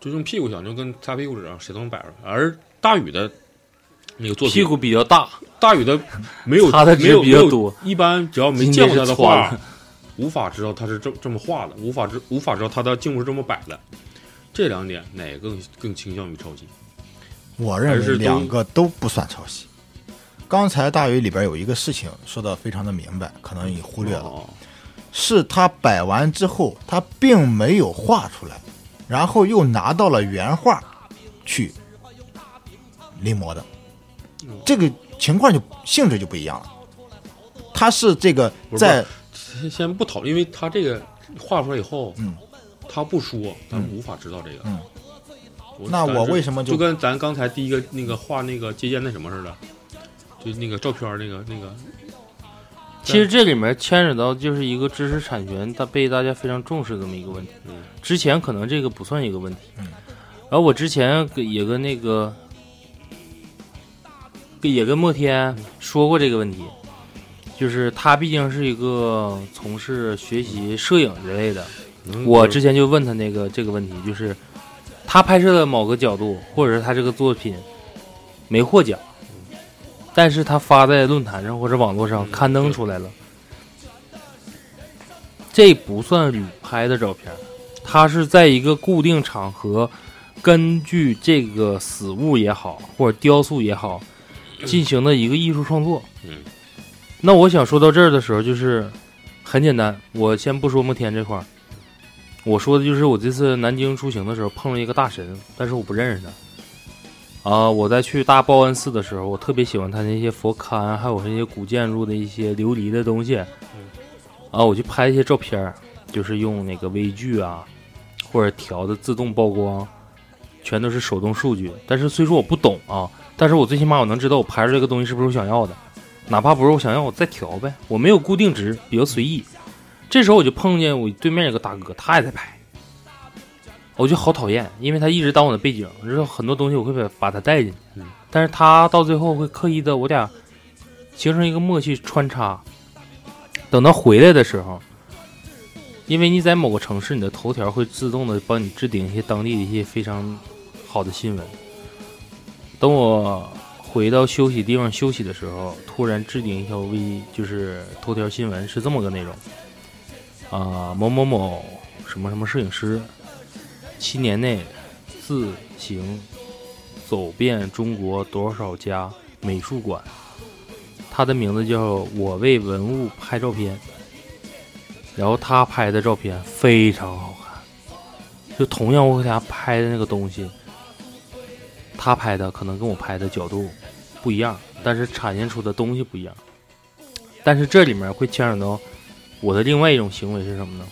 就用屁股想，就跟擦屁股纸啊，谁都能摆出来。而大宇的那个作品，屁股比较大，大宇的没有他的纸没有没有比较多一般只要没见过他的画，无法知道他是这这么画的，无法知无法知道他的静物是这么摆的。这两点哪个更更倾向于抄袭？我认为两个都不算抄袭。刚才大鱼里边有一个事情说的非常的明白，可能你忽略了，哦。是他摆完之后，他并没有画出来，然后又拿到了原画去临摹的，哦这个情况就性质就不一样了。他是这个在先先不讨论，因为他这个画出来以后，嗯，他不说，咱们嗯无法知道这个。嗯。那我为什么就就跟咱刚才第一个那个画那个接见那什么似的，就那个照片那个那个，其实这里面牵扯到就是一个知识产权，它被大家非常重视这么一个问题。嗯。之前可能这个不算一个问题，嗯。然后我之前跟也跟那个也跟莫天说过这个问题，就是他毕竟是一个从事学习摄影之类的，嗯我之前就问他那个这个问题，就是他拍摄的某个角度，或者是他这个作品没获奖，但是他发在论坛上或者网络上嗯刊登出来了，这不算旅拍的照片，他是在一个固定场合，根据这个死物也好，或者雕塑也好，进行的一个艺术创作。嗯，那我想说到这儿的时候，就是很简单，我先不说摩天这块儿，我说的就是我这次南京出行的时候碰了一个大神，但是我不认识他。啊，我在去大报恩寺的时候，我特别喜欢他那些佛龛，还有那些古建筑的一些琉璃的东西。啊，我去拍一些照片儿，就是用那个微距啊，或者调的自动曝光，全都是手动数据。但是虽说我不懂啊，但是我最起码我能知道我拍出这个东西是不是我想要的，哪怕不是我想要，我再调呗。我没有固定值，比较随意。这时候我就碰见我对面有个大哥，他也在拍。我就好讨厌，因为他一直当我的背景，然后很多东西我会把把他带进去，但是他到最后会刻意的我俩形成一个默契穿插。等他回来的时候，因为你在某个城市，你的头条会自动的帮你置顶一些当地的一些非常好的新闻。等我回到休息地方休息的时候，突然置顶一条微就是头条新闻是这么个内容啊，某某某什么什么摄影师。七年内自行走遍中国多少家美术馆？他的名字叫我为文物拍照片，然后他拍的照片非常好看。就同样我给他拍的那个东西，他拍的可能跟我拍的角度不一样，但是展现出的东西不一样。但是这里面会牵扯到我的另外一种行为是什么呢？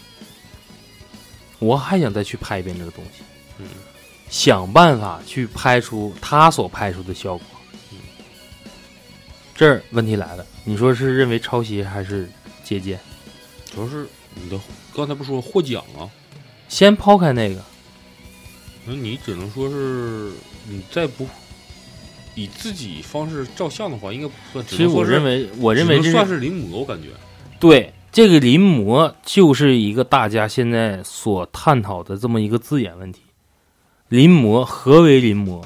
我还想再去拍一遍这个东西，嗯，想办法去拍出他所拍出的效果。嗯，这儿问题来了，你说是认为抄袭还是借鉴？主要是你的刚才不说获奖啊？先抛开那个，那你只能说是你再不以自己方式照相的话，应该不算。其实我认为，我认为这算是临摹，我感觉对。这个临摹就是一个大家现在所探讨的这么一个字眼问题。临摹何为临摹？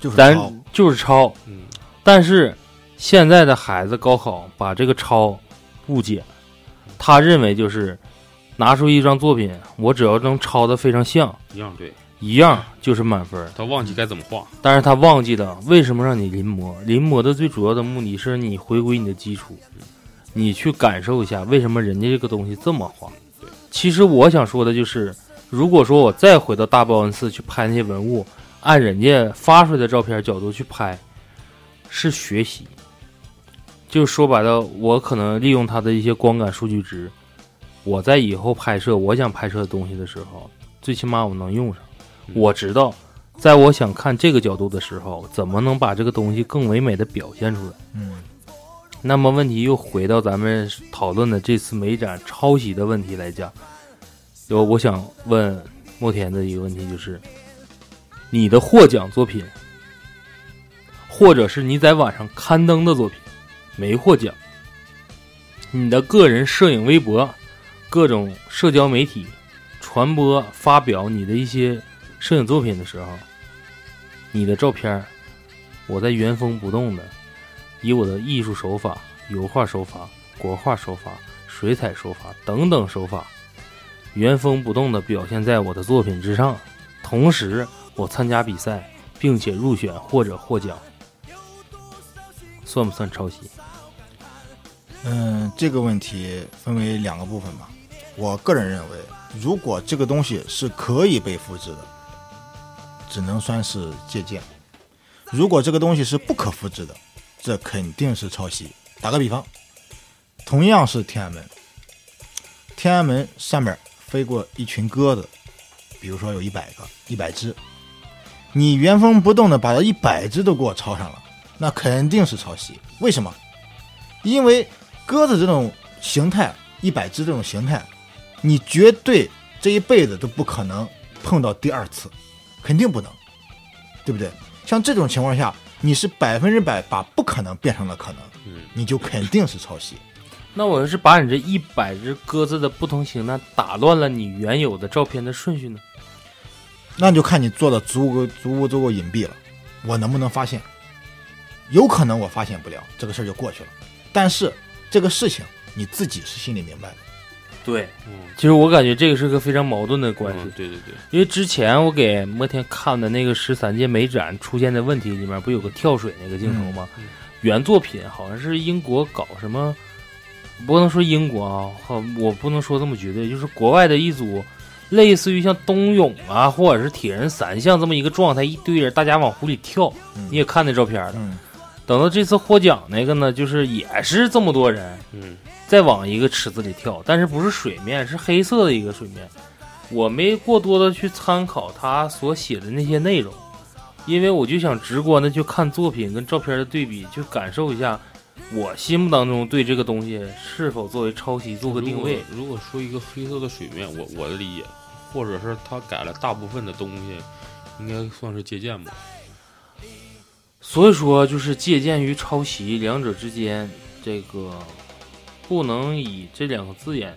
就是咱就是抄。嗯。但是现在的孩子高考把这个抄误解了，他认为就是拿出一张作品，我只要能抄的非常像，一样对，一样就是满分。他忘记该怎么画，但是他忘记了为什么让你临摹？临摹的最主要的目的是你回归你的基础。你去感受一下，为什么人家这个东西这么画？其实我想说的就是，如果说我再回到大报恩寺去拍那些文物，按人家发出来的照片角度去拍，是学习。就说白了，我可能利用它的一些光感数据值，我在以后拍摄我想拍摄的东西的时候，最起码我能用上。我知道，在我想看这个角度的时候，怎么能把这个东西更唯美的表现出来？嗯。那么问题又回到咱们讨论的这次美展抄袭的问题来讲，有我想问莫田的一个问题就是：你的获奖作品，或者是你在网上刊登的作品没获奖，你的个人摄影微博、各种社交媒体传播发表你的一些摄影作品的时候，你的照片我在原封不动的。以我的艺术手法、油画手法、国画手法、水彩手法等等手法，原封不动地表现在我的作品之上。同时，我参加比赛，并且入选或者获奖，算不算抄袭？嗯，这个问题分为两个部分吧。我个人认为，如果这个东西是可以被复制的，只能算是借鉴；如果这个东西是不可复制的，这肯定是抄袭。打个比方，同样是天安门，天安门上面飞过一群鸽子，比如说有一百个、一百只，你原封不动的把这一百只都给我抄上了，那肯定是抄袭。为什么？因为鸽子这种形态，一百只这种形态，你绝对这一辈子都不可能碰到第二次，肯定不能，对不对？像这种情况下。你是百分之百把不可能变成了可能，嗯，你就肯定是抄袭。那我要是把你这一百只鸽子的不同形态打乱了你原有的照片的顺序呢？那就看你做的足够足不足够隐蔽了，我能不能发现？有可能我发现不了，这个事儿就过去了。但是这个事情你自己是心里明白的。对，嗯，其实我感觉这个是个非常矛盾的关系。对对对，因为之前我给摩天看的那个十三届美展出现的问题里面，不有个跳水那个镜头吗？原作品好像是英国搞什么，不能说英国啊，好，我不能说这么绝对，就是国外的一组类似于像冬泳啊，或者是铁人三项这么一个状态，一堆人大家往湖里跳，你也看那照片了。嗯等到这次获奖那个呢，就是也是这么多人，嗯，再往一个池子里跳，但是不是水面，是黑色的一个水面。我没过多的去参考他所写的那些内容，因为我就想直观的去看作品跟照片的对比，去感受一下我心目当中对这个东西是否作为抄袭做个定位。如果。说一个黑色的水面，我我的理解，或者是他改了大部分的东西，应该算是借鉴吧。所以说，就是借鉴与抄袭两者之间，这个不能以这两个字眼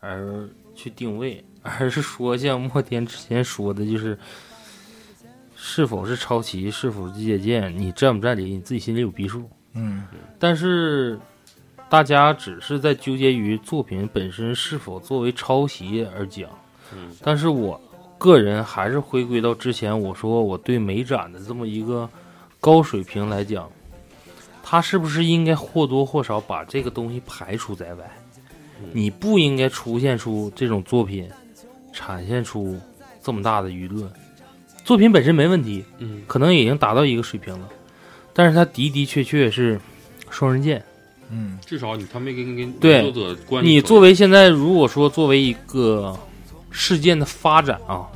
而去定位，而是说像莫天之前说的，就是是否是抄袭，是否是借鉴，你占不占理，你自己心里有逼数。嗯但是大家只是在纠结于作品本身是否作为抄袭而讲。嗯但是我个人还是回归到之前我说我对美展的这么一个高水平来讲，它是不是应该或多或少把这个东西排除在外？你不应该出现出这种作品，产现出这么大的舆论。作品本身没问题，嗯，可能已经达到一个水平了，但是他的的确确是双刃剑。嗯至少你他没跟跟对作者关系你作为现在如果说作为一个事件的发展啊，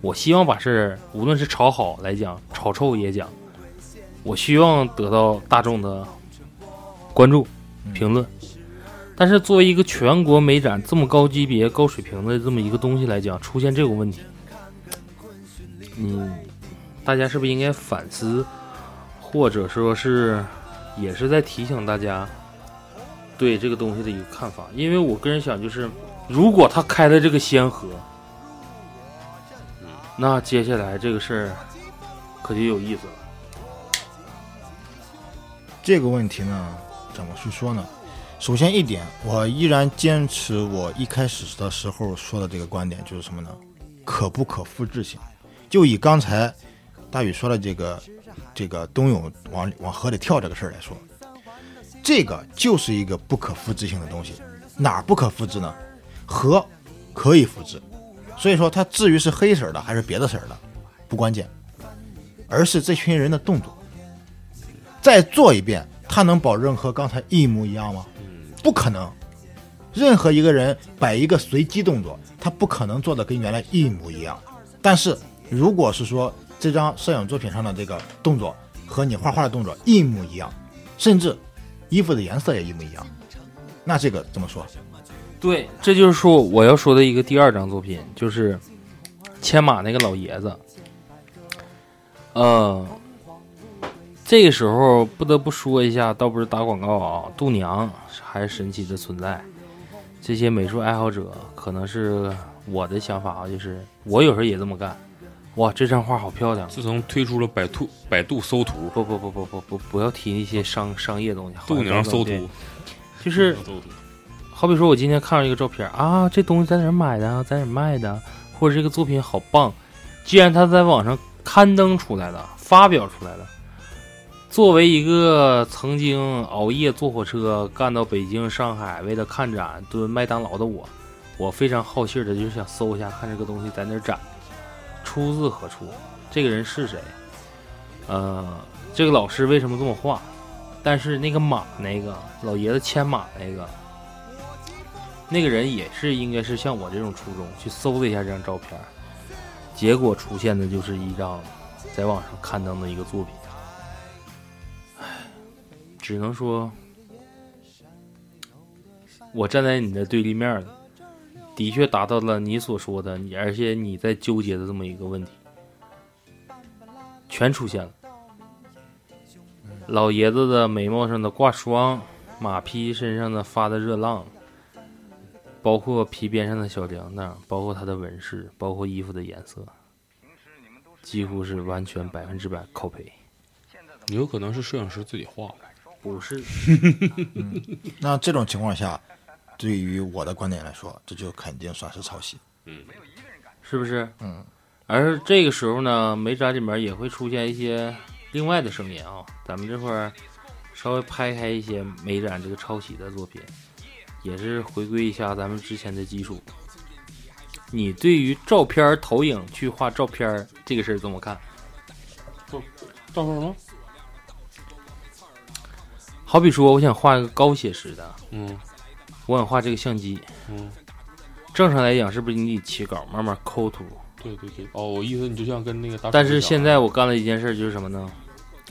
我希望把事儿无论是炒好来讲，炒臭也讲，我希望得到大众的关注、评论。但是作为一个全国美展这么高级别、高水平的这么一个东西来讲，出现这种问题，嗯，大家是不是应该反思，或者说是也是在提醒大家对这个东西的一个看法？因为我个人想，就是如果他开了这个先河，那接下来这个事儿可就有意思了。这个问题呢，怎么去说呢？首先一点，我依然坚持我一开始的时候说的这个观点，就是什么呢？可不可复制性。就以刚才大宇说的这个这个冬泳往往河里跳这个事儿来说，这个就是一个不可复制性的东西。哪儿不可复制呢？河可以复制，所以说它至于是黑色的还是别的色的，不关键，而是这群人的动作。再做一遍，他能保证和刚才一模一样吗？不可能。任何一个人摆一个随机动作，他不可能做的跟原来一模一样。但是如果是说这张摄影作品上的这个动作和你画画的动作一模一样，甚至衣服的颜色也一模一样，那这个怎么说？对，这就是说我要说的一个第二张作品，就是牵马那个老爷子。呃，这个时候不得不说一下，倒不是打广告啊，度娘还是神奇的存在。这些美术爱好者可能是我的想法啊，就是我有时候也这么干。哇，这张画好漂亮！自从推出了百度百度搜图，不不不不不不，不要提那些商商业东西。度娘搜图，就是好比说，我今天看到一个照片啊，这东西在哪儿买的啊，在哪儿卖的，或者这个作品好棒，既然它在网上刊登出来了，发表出来了，作为一个曾经熬夜坐火车干到北京、上海，为了看展蹲麦当劳的我，我非常好信的就是想搜一下，看这个东西在哪儿展，出自何处，这个人是谁，呃，这个老师为什么这么画，但是那个马那个老爷子牵马那个。那个人也是应该是像我这种初衷去搜了一下这张照片，结果出现的就是一张在网上刊登的一个作品。只能说，我站在你的对立面了，的确达到了你所说的你，而且你在纠结的这么一个问题，全出现了。老爷子的眉毛上的挂霜，马匹身上的发的热浪。包括皮边上的小铃铛，包括它的纹饰，包括衣服的颜色，几乎是完全百分之百 copy。有可能是摄影师自己画的，不是？嗯，那这种情况下，对于我的观点来说，这就肯定算是抄袭。嗯，是不是？嗯。而这个时候呢，美展里面也会出现一些另外的声音啊。咱们这块儿稍微拍开一些美展这个抄袭的作品。也是回归一下咱们之前的基础，你对于照片投影去画照片这个事儿怎么看？照片什么？好比说，我想画一个高写实的，嗯我想画这个相机。嗯，正常来讲，是不是你得起稿，慢慢抠图？对对对。哦，我意思你就像跟那个大。但是现在我干了一件事，就是什么呢？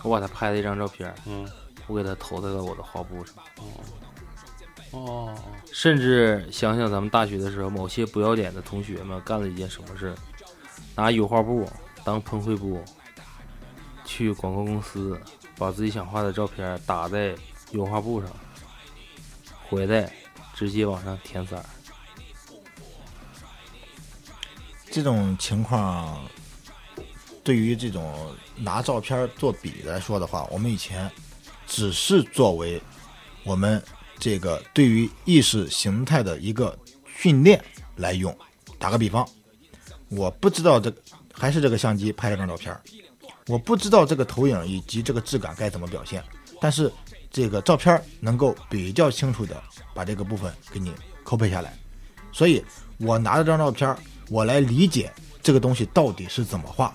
我把他拍了一张照片，嗯，我给他投在了我的画布上。哦，甚至想想咱们大学的时候，某些不要脸的同学们干了一件什么事？拿油画布当喷绘布，去广告公司把自己想画的照片打在油画布上，回来直接往上填色。这种情况，对于这种拿照片做比来说的话，我们以前只是作为我们这个对于意识形态的一个训练来用。打个比方，我不知道这还是这个相机拍了张照片，我不知道这个投影以及这个质感该怎么表现，但是这个照片能够比较清楚的把这个部分给你抠配下来，所以我拿着这张照片。我来理解这个东西到底是怎么画。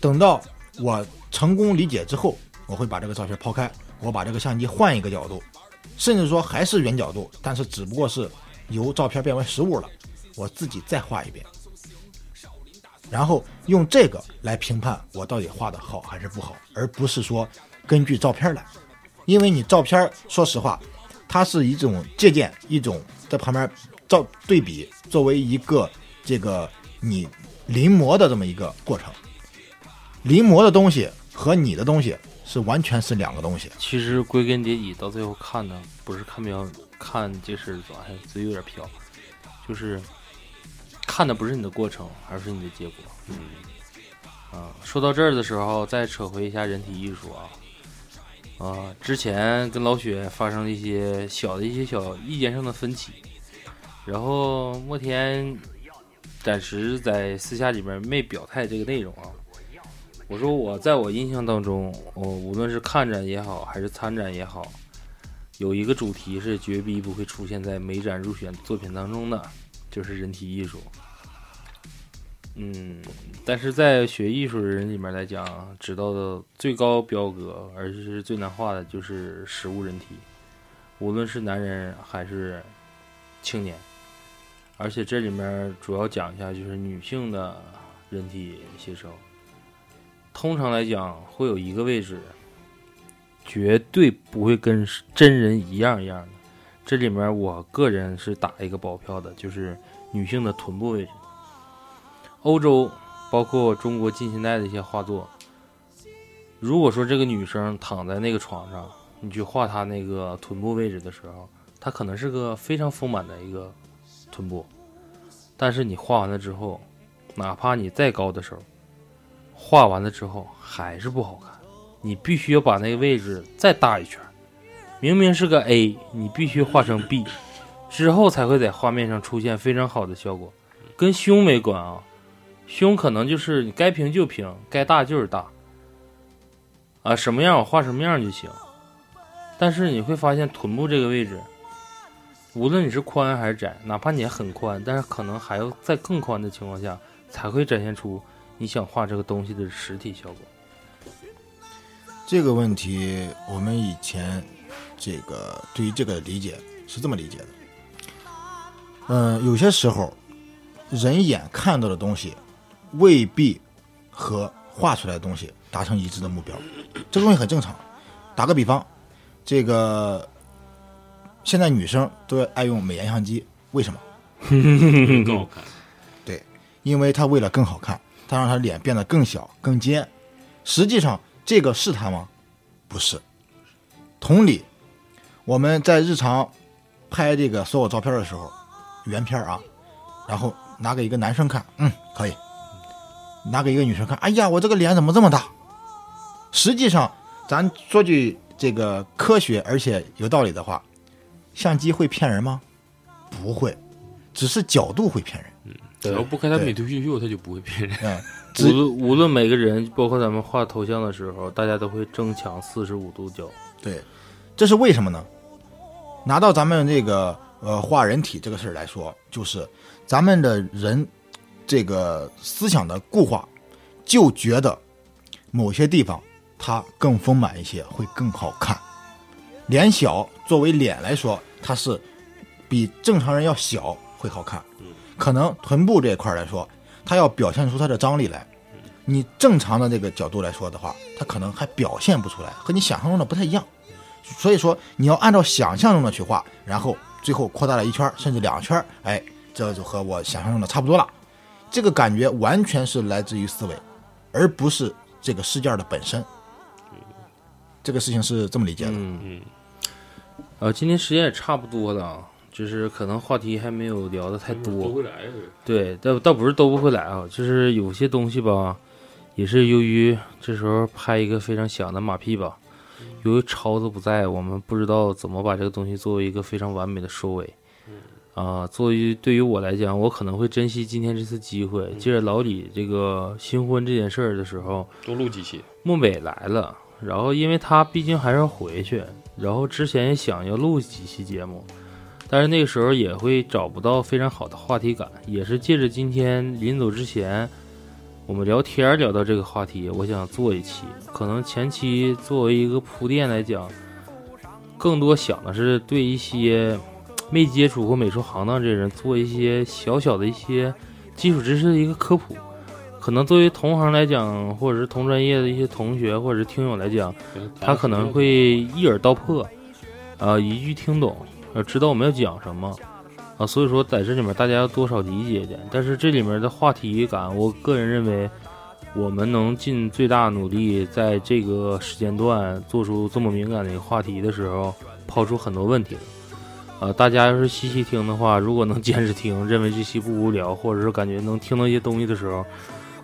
等到我成功理解之后，我会把这个照片抛开，我把这个相机换一个角度，甚至说还是原角度，但是只不过是由照片变为实物了，我自己再画一遍，然后用这个来评判我到底画的好还是不好，而不是说根据照片来，因为你照片说实话，它是一种借鉴，一种在旁边照对比，作为一个。这个你临摹的这么一个过程，临摹的东西和你的东西是完全是两个东西。其实归根结底，到最后看呢，不是看标，看这事咋还嘴有点飘，就是看的不是你的过程，而是你的结果。嗯，啊，说到这儿的时候，再扯回一下人体艺术啊，啊，之前跟老雪发生了一些小的一些小意见上的分歧，然后莫天。暂时在私下里面没表态这个内容啊。我说我在我印象当中，我无论是看展也好，还是参展也好，有一个主题是绝逼不会出现在美展入选作品当中的，就是人体艺术。嗯，但是在学艺术的人里面来讲，知道的最高标格，而且是最难画的，就是实物人体，无论是男人还是青年。而且这里面主要讲一下，就是女性的人体写生。通常来讲，会有一个位置，绝对不会跟真人一样一样的。这里面我个人是打一个保票的，就是女性的臀部位置。欧洲，包括中国近现代的一些画作，如果说这个女生躺在那个床上，你去画她那个臀部位置的时候，她可能是个非常丰满的一个。臀部，但是你画完了之后，哪怕你再高的时候，画完了之后还是不好看。你必须要把那个位置再大一圈，明明是个 A，你必须画成 B，之后才会在画面上出现非常好的效果。跟胸没关啊，胸可能就是你该平就平，该大就是大，啊，什么样我画什么样就行。但是你会发现臀部这个位置。无论你是宽还是窄，哪怕你很宽，但是可能还要在更宽的情况下，才会展现出你想画这个东西的实体效果。这个问题，我们以前这个对于这个理解是这么理解的：，嗯，有些时候人眼看到的东西未必和画出来的东西达成一致的目标，这个东西很正常。打个比方，这个。现在女生都爱用美颜相机，为什么？更好看。对，因为她为了更好看，她让她脸变得更小、更尖。实际上，这个是她吗？不是。同理，我们在日常拍这个所有照片的时候，原片啊，然后拿给一个男生看，嗯，可以；拿给一个女生看，哎呀，我这个脸怎么这么大？实际上，咱说句这个科学而且有道理的话。相机会骗人吗？不会，只是角度会骗人。嗯，只要不开它美图秀秀，它就不会骗人。嗯，无论无论每个人，包括咱们画头像的时候，大家都会争抢四十五度角。对，这是为什么呢？拿到咱们这个呃画人体这个事儿来说，就是咱们的人这个思想的固化，就觉得某些地方它更丰满一些，会更好看。脸小作为脸来说，它是比正常人要小会好看。可能臀部这一块来说，它要表现出它的张力来。你正常的这个角度来说的话，它可能还表现不出来，和你想象中的不太一样。所以说，你要按照想象中的去画，然后最后扩大了一圈甚至两圈，哎，这就和我想象中的差不多了。这个感觉完全是来自于思维，而不是这个事件的本身。这个事情是这么理解的。嗯嗯，呃，今天时间也差不多了啊，就是可能话题还没有聊的太多。对，倒倒不是兜不回来啊，就是有些东西吧，也是由于这时候拍一个非常响的马屁吧，由于超子不在，我们不知道怎么把这个东西作为一个非常完美的收尾。啊，作为对于我来讲，我可能会珍惜今天这次机会。借着老李这个新婚这件事儿的时候，多录几期。漠北来了，然后因为他毕竟还是要回去，然后之前也想要录几期节目，但是那个时候也会找不到非常好的话题感。也是借着今天临走之前，我们聊天聊到这个话题，我想做一期。可能前期作为一个铺垫来讲，更多想的是对一些没接触过美术行当这人做一些小小的一些基础知识的一个科普。可能作为同行来讲，或者是同专业的一些同学或者是听友来讲，他可能会一耳道破，啊，一句听懂，呃，知道我们要讲什么，啊，所以说在这里面大家要多少理解一点。但是这里面的话题感，我个人认为，我们能尽最大努力，在这个时间段做出这么敏感的一个话题的时候，抛出很多问题呃。大家要是细细听的话，如果能坚持听，认为这期不无聊，或者是感觉能听到一些东西的时候，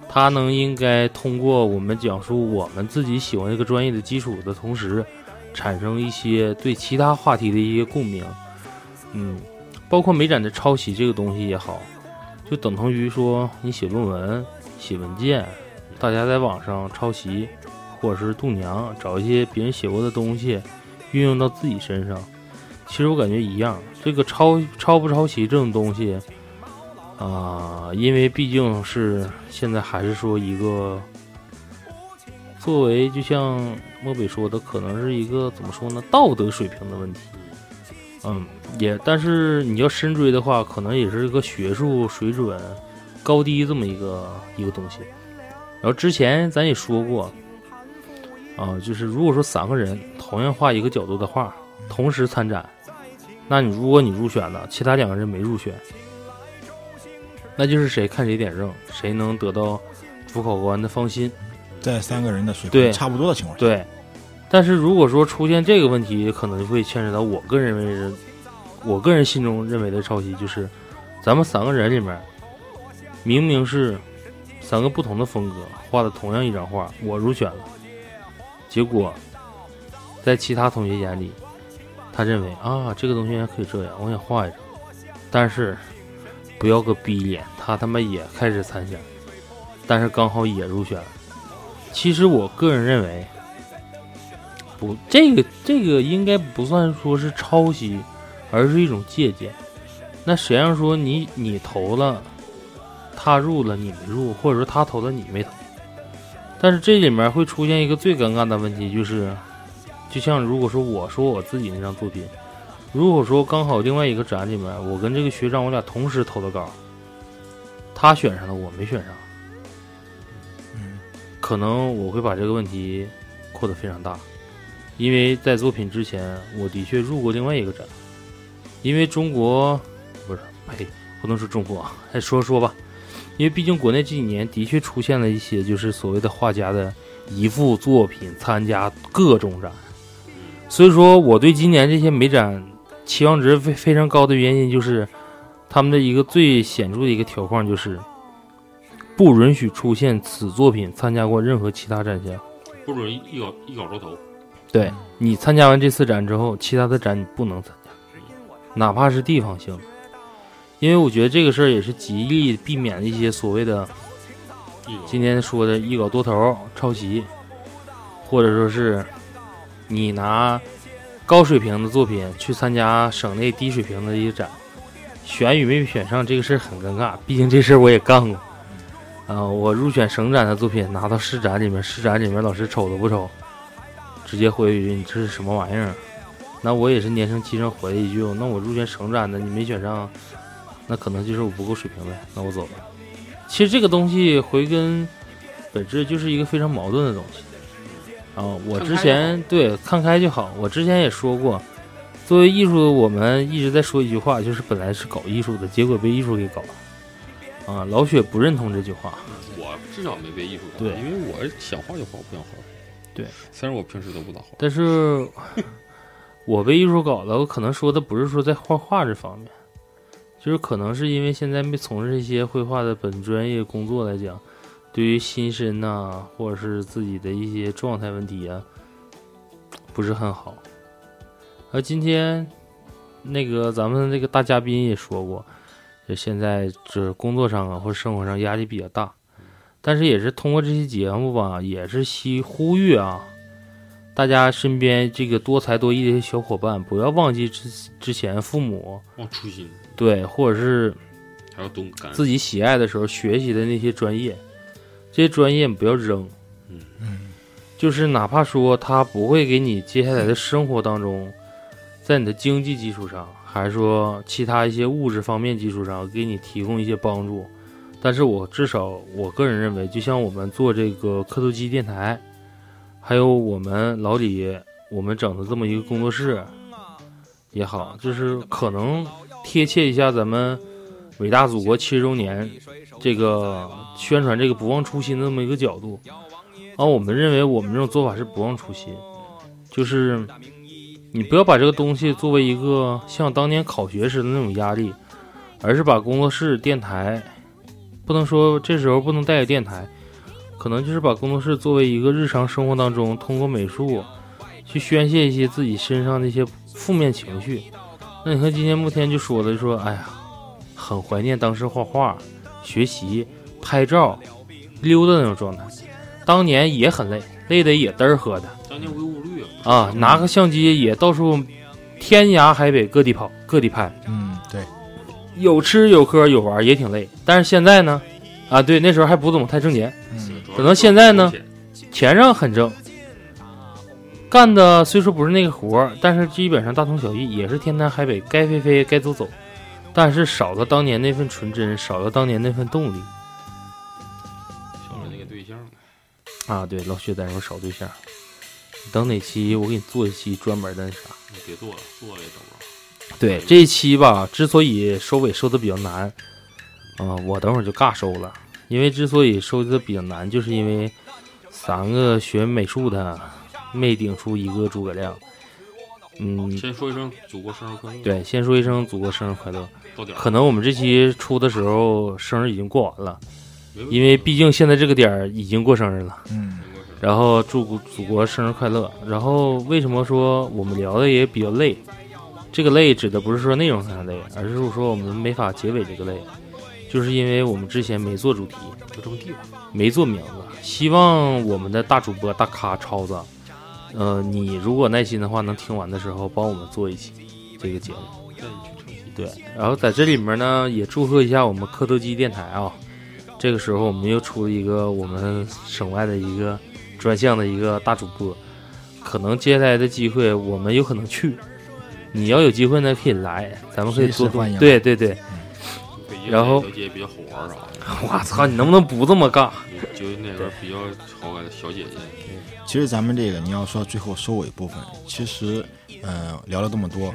他能应该通过我们讲述我们自己喜欢这个专业的基础的同时，产生一些对其他话题的一些共鸣。嗯，包括美展的抄袭这个东西也好，就等同于说你写论文、写文件，大家在网上抄袭，或者是度娘找一些别人写过的东西，运用到自己身上。其实我感觉一样，这个抄抄不抄袭这种东西。啊、因为毕竟是现在还是说一个作为，就像漠北说的，可能是一个怎么说呢，道德水平的问题。嗯，也，但是你要深追的话，可能也是一个学术水准高低这么一个一个东西。然后之前咱也说过，啊，就是如果说三个人同样画一个角度的画，同时参展，那你如果你入选了，其他两个人没入选，那就是谁看谁点正，谁能得到主考官的放心。在三个人的水对平差不多的情况下，对，但是如果说出现这个问题，可能会牵扯到我个人认为是，我个人心中认为的抄袭，就是咱们三个人里面，明明是三个不同的风格画的同样一张画，我入选了，结果在其他同学眼里，他认为啊这个东西还可以这样，我想画一张，但是不要个逼脸，他他妈也开始参选，但是刚好也入选了。其实我个人认为，不，这个这个应该不算说是抄袭，而是一种借鉴。那谁让说你你投了，他入了你没入，或者说他投了你没投？但是这里面会出现一个最尴尬的问题，就是，就像如果说我说我自己那张作品，如果说刚好另外一个展里面，我跟这个学长我俩同时投的稿，他选上了，我没选上。可能我会把这个问题扩得非常大，因为在作品之前，我的确入过另外一个展，因为中国不是呸，不能说中国，还 说说吧，因为毕竟国内这几年的确出现了一些就是所谓的画家的一幅作品参加各种展，所以说我对今年这些美展期望值非非常高的原因就是，他们的一个最显著的一个条框就是。不允许出现此作品参加过任何其他展项。不准一搞一搞着头。对你参加完这次展之后，其他的展你不能参加，哪怕是地方性的，因为我觉得这个事儿也是极力避免一些所谓的今天说的一搞多头、抄袭，或者说是你拿高水平的作品去参加省内低水平的一个展，选与没选上这个事儿很尴尬，毕竟这事儿我也干过。啊，我入选省展的作品拿到市展里面，市展里面老师瞅都不瞅，直接回一句你这是什么玩意儿？那我也是年生气盛回了一句，那我入选省展的，你没选上，那可能就是我不够水平呗，那我走了。其实这个东西回根本质就是一个非常矛盾的东西啊。我之前对看开就好，我之前也说过，作为艺术，我们一直在说一句话，就是本来是搞艺术的，结果被艺术给搞了。啊，老雪不认同这句话。我至少没被艺术搞，对因为我想画就画，不想画。对，虽然我平时都不咋画，但是 我被艺术搞了，我可能说的不是说在画画这方面，就是可能是因为现在没从事一些绘画的本专业工作来讲，对于心身呐、或者是自己的一些状态问题啊，不是很好。而今天那个咱们这个大嘉宾也说过，就现在这工作上啊或者生活上压力比较大，但是也是通过这期节目吧，也是希呼吁啊，大家身边这个多才多艺的小伙伴，不要忘记之之前父母忘初心，对，或者是还要懂自己喜爱的时候学习的那些专业，这些专业不要扔。嗯。就是哪怕说他不会给你接下来的生活当中，在你的经济基础上，还是说其他一些物质方面基础上给你提供一些帮助，但是我至少我个人认为，就像我们做这个刻度机电台，还有我们老李我们整的这么一个工作室也好，就是可能贴切一下咱们伟大祖国七十周年这个宣传这个不忘初心的这么一个角度。啊，我们认为我们这种做法是不忘初心，就是你不要把这个东西作为一个像当年考学时的那种压力，而是把工作室、电台，不能说这时候不能带个电台，可能就是把工作室作为一个日常生活当中，通过美术去宣泄一些自己身上的一些负面情绪。那你看今天慕天就说了，说哎呀，很怀念当时画画、学习、拍照、溜达那种状态。当年也很累，累的也嘚儿喝的当年无忧无虑啊。啊，拿个相机也到处天涯海北各地跑，各地拍，嗯，对，有吃有喝有玩，也挺累。但是现在呢，啊，对，那时候还不怎么太挣钱，嗯，等到现在呢，钱上很挣，干的虽说不是那个活儿，但是基本上大同小异，也是天南海北，该飞飞该走走，但是少了当年那份纯真，少了当年那份动力少了那个对象。啊。对，老薛在说少对象，等哪期我给你做一期专门的那啥。你别做了，做了也找不着。对这一期吧，之所以收尾收的比较难，啊、我等会儿就尬收了。因为之所以收的比较难，就是因为三个学美术的没顶出一个诸葛亮。嗯，先说一声祖国生日快乐。，对，先说一声祖国生日快乐。到点儿可能我们这期出的时候，生日已经过完了，因为毕竟现在这个点儿已经过生日了。嗯，然后祝祖祖国生日快乐。然后为什么说我们聊的也比较累？这个累指的不是说内容上的累，而是说我们没法结尾这个累，就是因为我们之前没做主题，就这么地吧。没做名字。希望我们的大主播大咖超子，呃，你如果耐心的话，能听完的时候帮我们做一期这个节目。对，然后在这里面呢，也祝贺一下我们磕头机电台啊。这个时候我们又出了一个我们省外的一个专项的一个大主播，可能接下来的机会我们有可能去。你要有机会呢，可以来，咱们可以多欢迎对对对，北京然后那条街比较好玩儿啥的，我操，你能不能不这么尬？就那边比较好感的小姐姐。其实咱们这个你要说最后收尾部分，其实，呃，聊了这么多，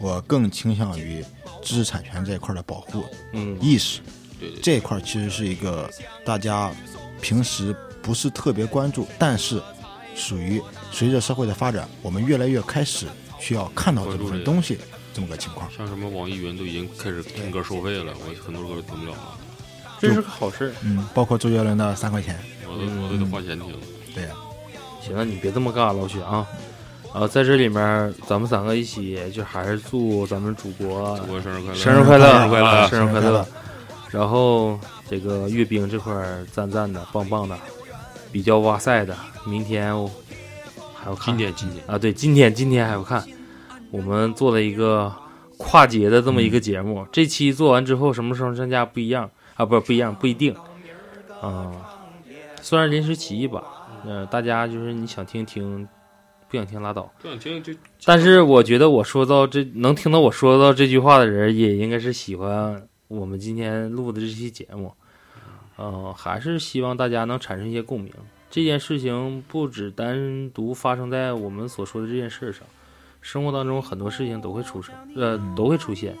我更倾向于知识产权这一块的保护嗯，意识，对对，这一块其实是一个大家平时不是特别关注，但是属于随着社会的发展，我们越来越开始需要看到这部分东西这么个情况。像什么网易云都已经开始听歌收费了，我很多歌都听不了了，这是个好事。嗯，包括周杰伦的三块钱，我都我都得花钱听。对呀、行了，你别这么尬，老许啊。然后在这里面，咱们三个一起，就还是祝咱们祖国祖国生日快乐！生日快乐，生日快乐！然后这个阅兵这块儿赞赞的、棒棒的，比较哇塞的，明天我还要看今天今天啊，对，今天今天还要看。我们做了一个跨节的这么一个节目，这期做完之后什么时候上架不一样啊，不不一样，不一定。嗯，虽然临时起意吧。嗯、大家就是你想听听，不想听拉倒。不想听就但是我觉得我说到这能听到我说到这句话的人，也应该是喜欢我们今天录的这期节目。嗯、还是希望大家能产生一些共鸣。这件事情不只单独发生在我们所说的这件事上，生活当中很多事情都会出生，呃，都会出现。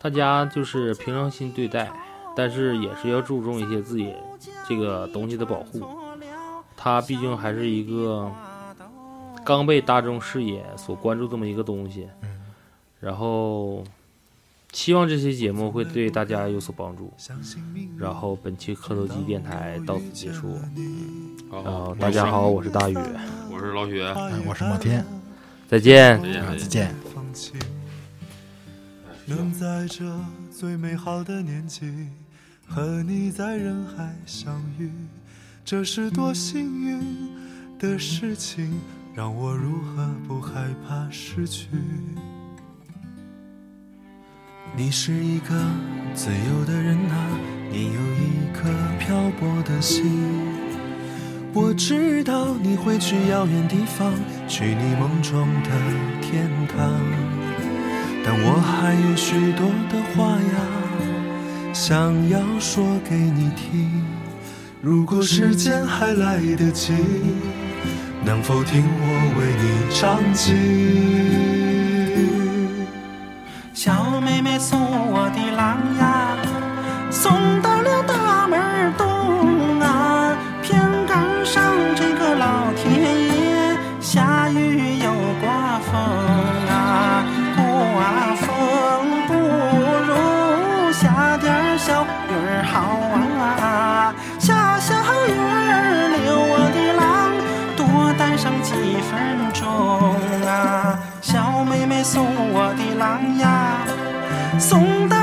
大家就是平常心对待，但是也是要注重一些自己这个东西的保护。它毕竟还是一个刚被大众视野所关注这么一个东西。然后，希望这期节目会对大家有所帮助。然后，本期磕头机电台到此结束。好然后，大家好，我是大宇，我是老许，哎我是莫天，再见。再见啊，再见。能在这最美好的年纪和你在人海相遇，这是多幸运的事情，让我如何不害怕失去？你是一个自由的人啊，你有一颗漂泊的心。我知道你会去遥远地方，去你梦中的天堂。但我还有许多的话呀，想要说给你听。如果时间还来得及，能否听我为你唱起？送到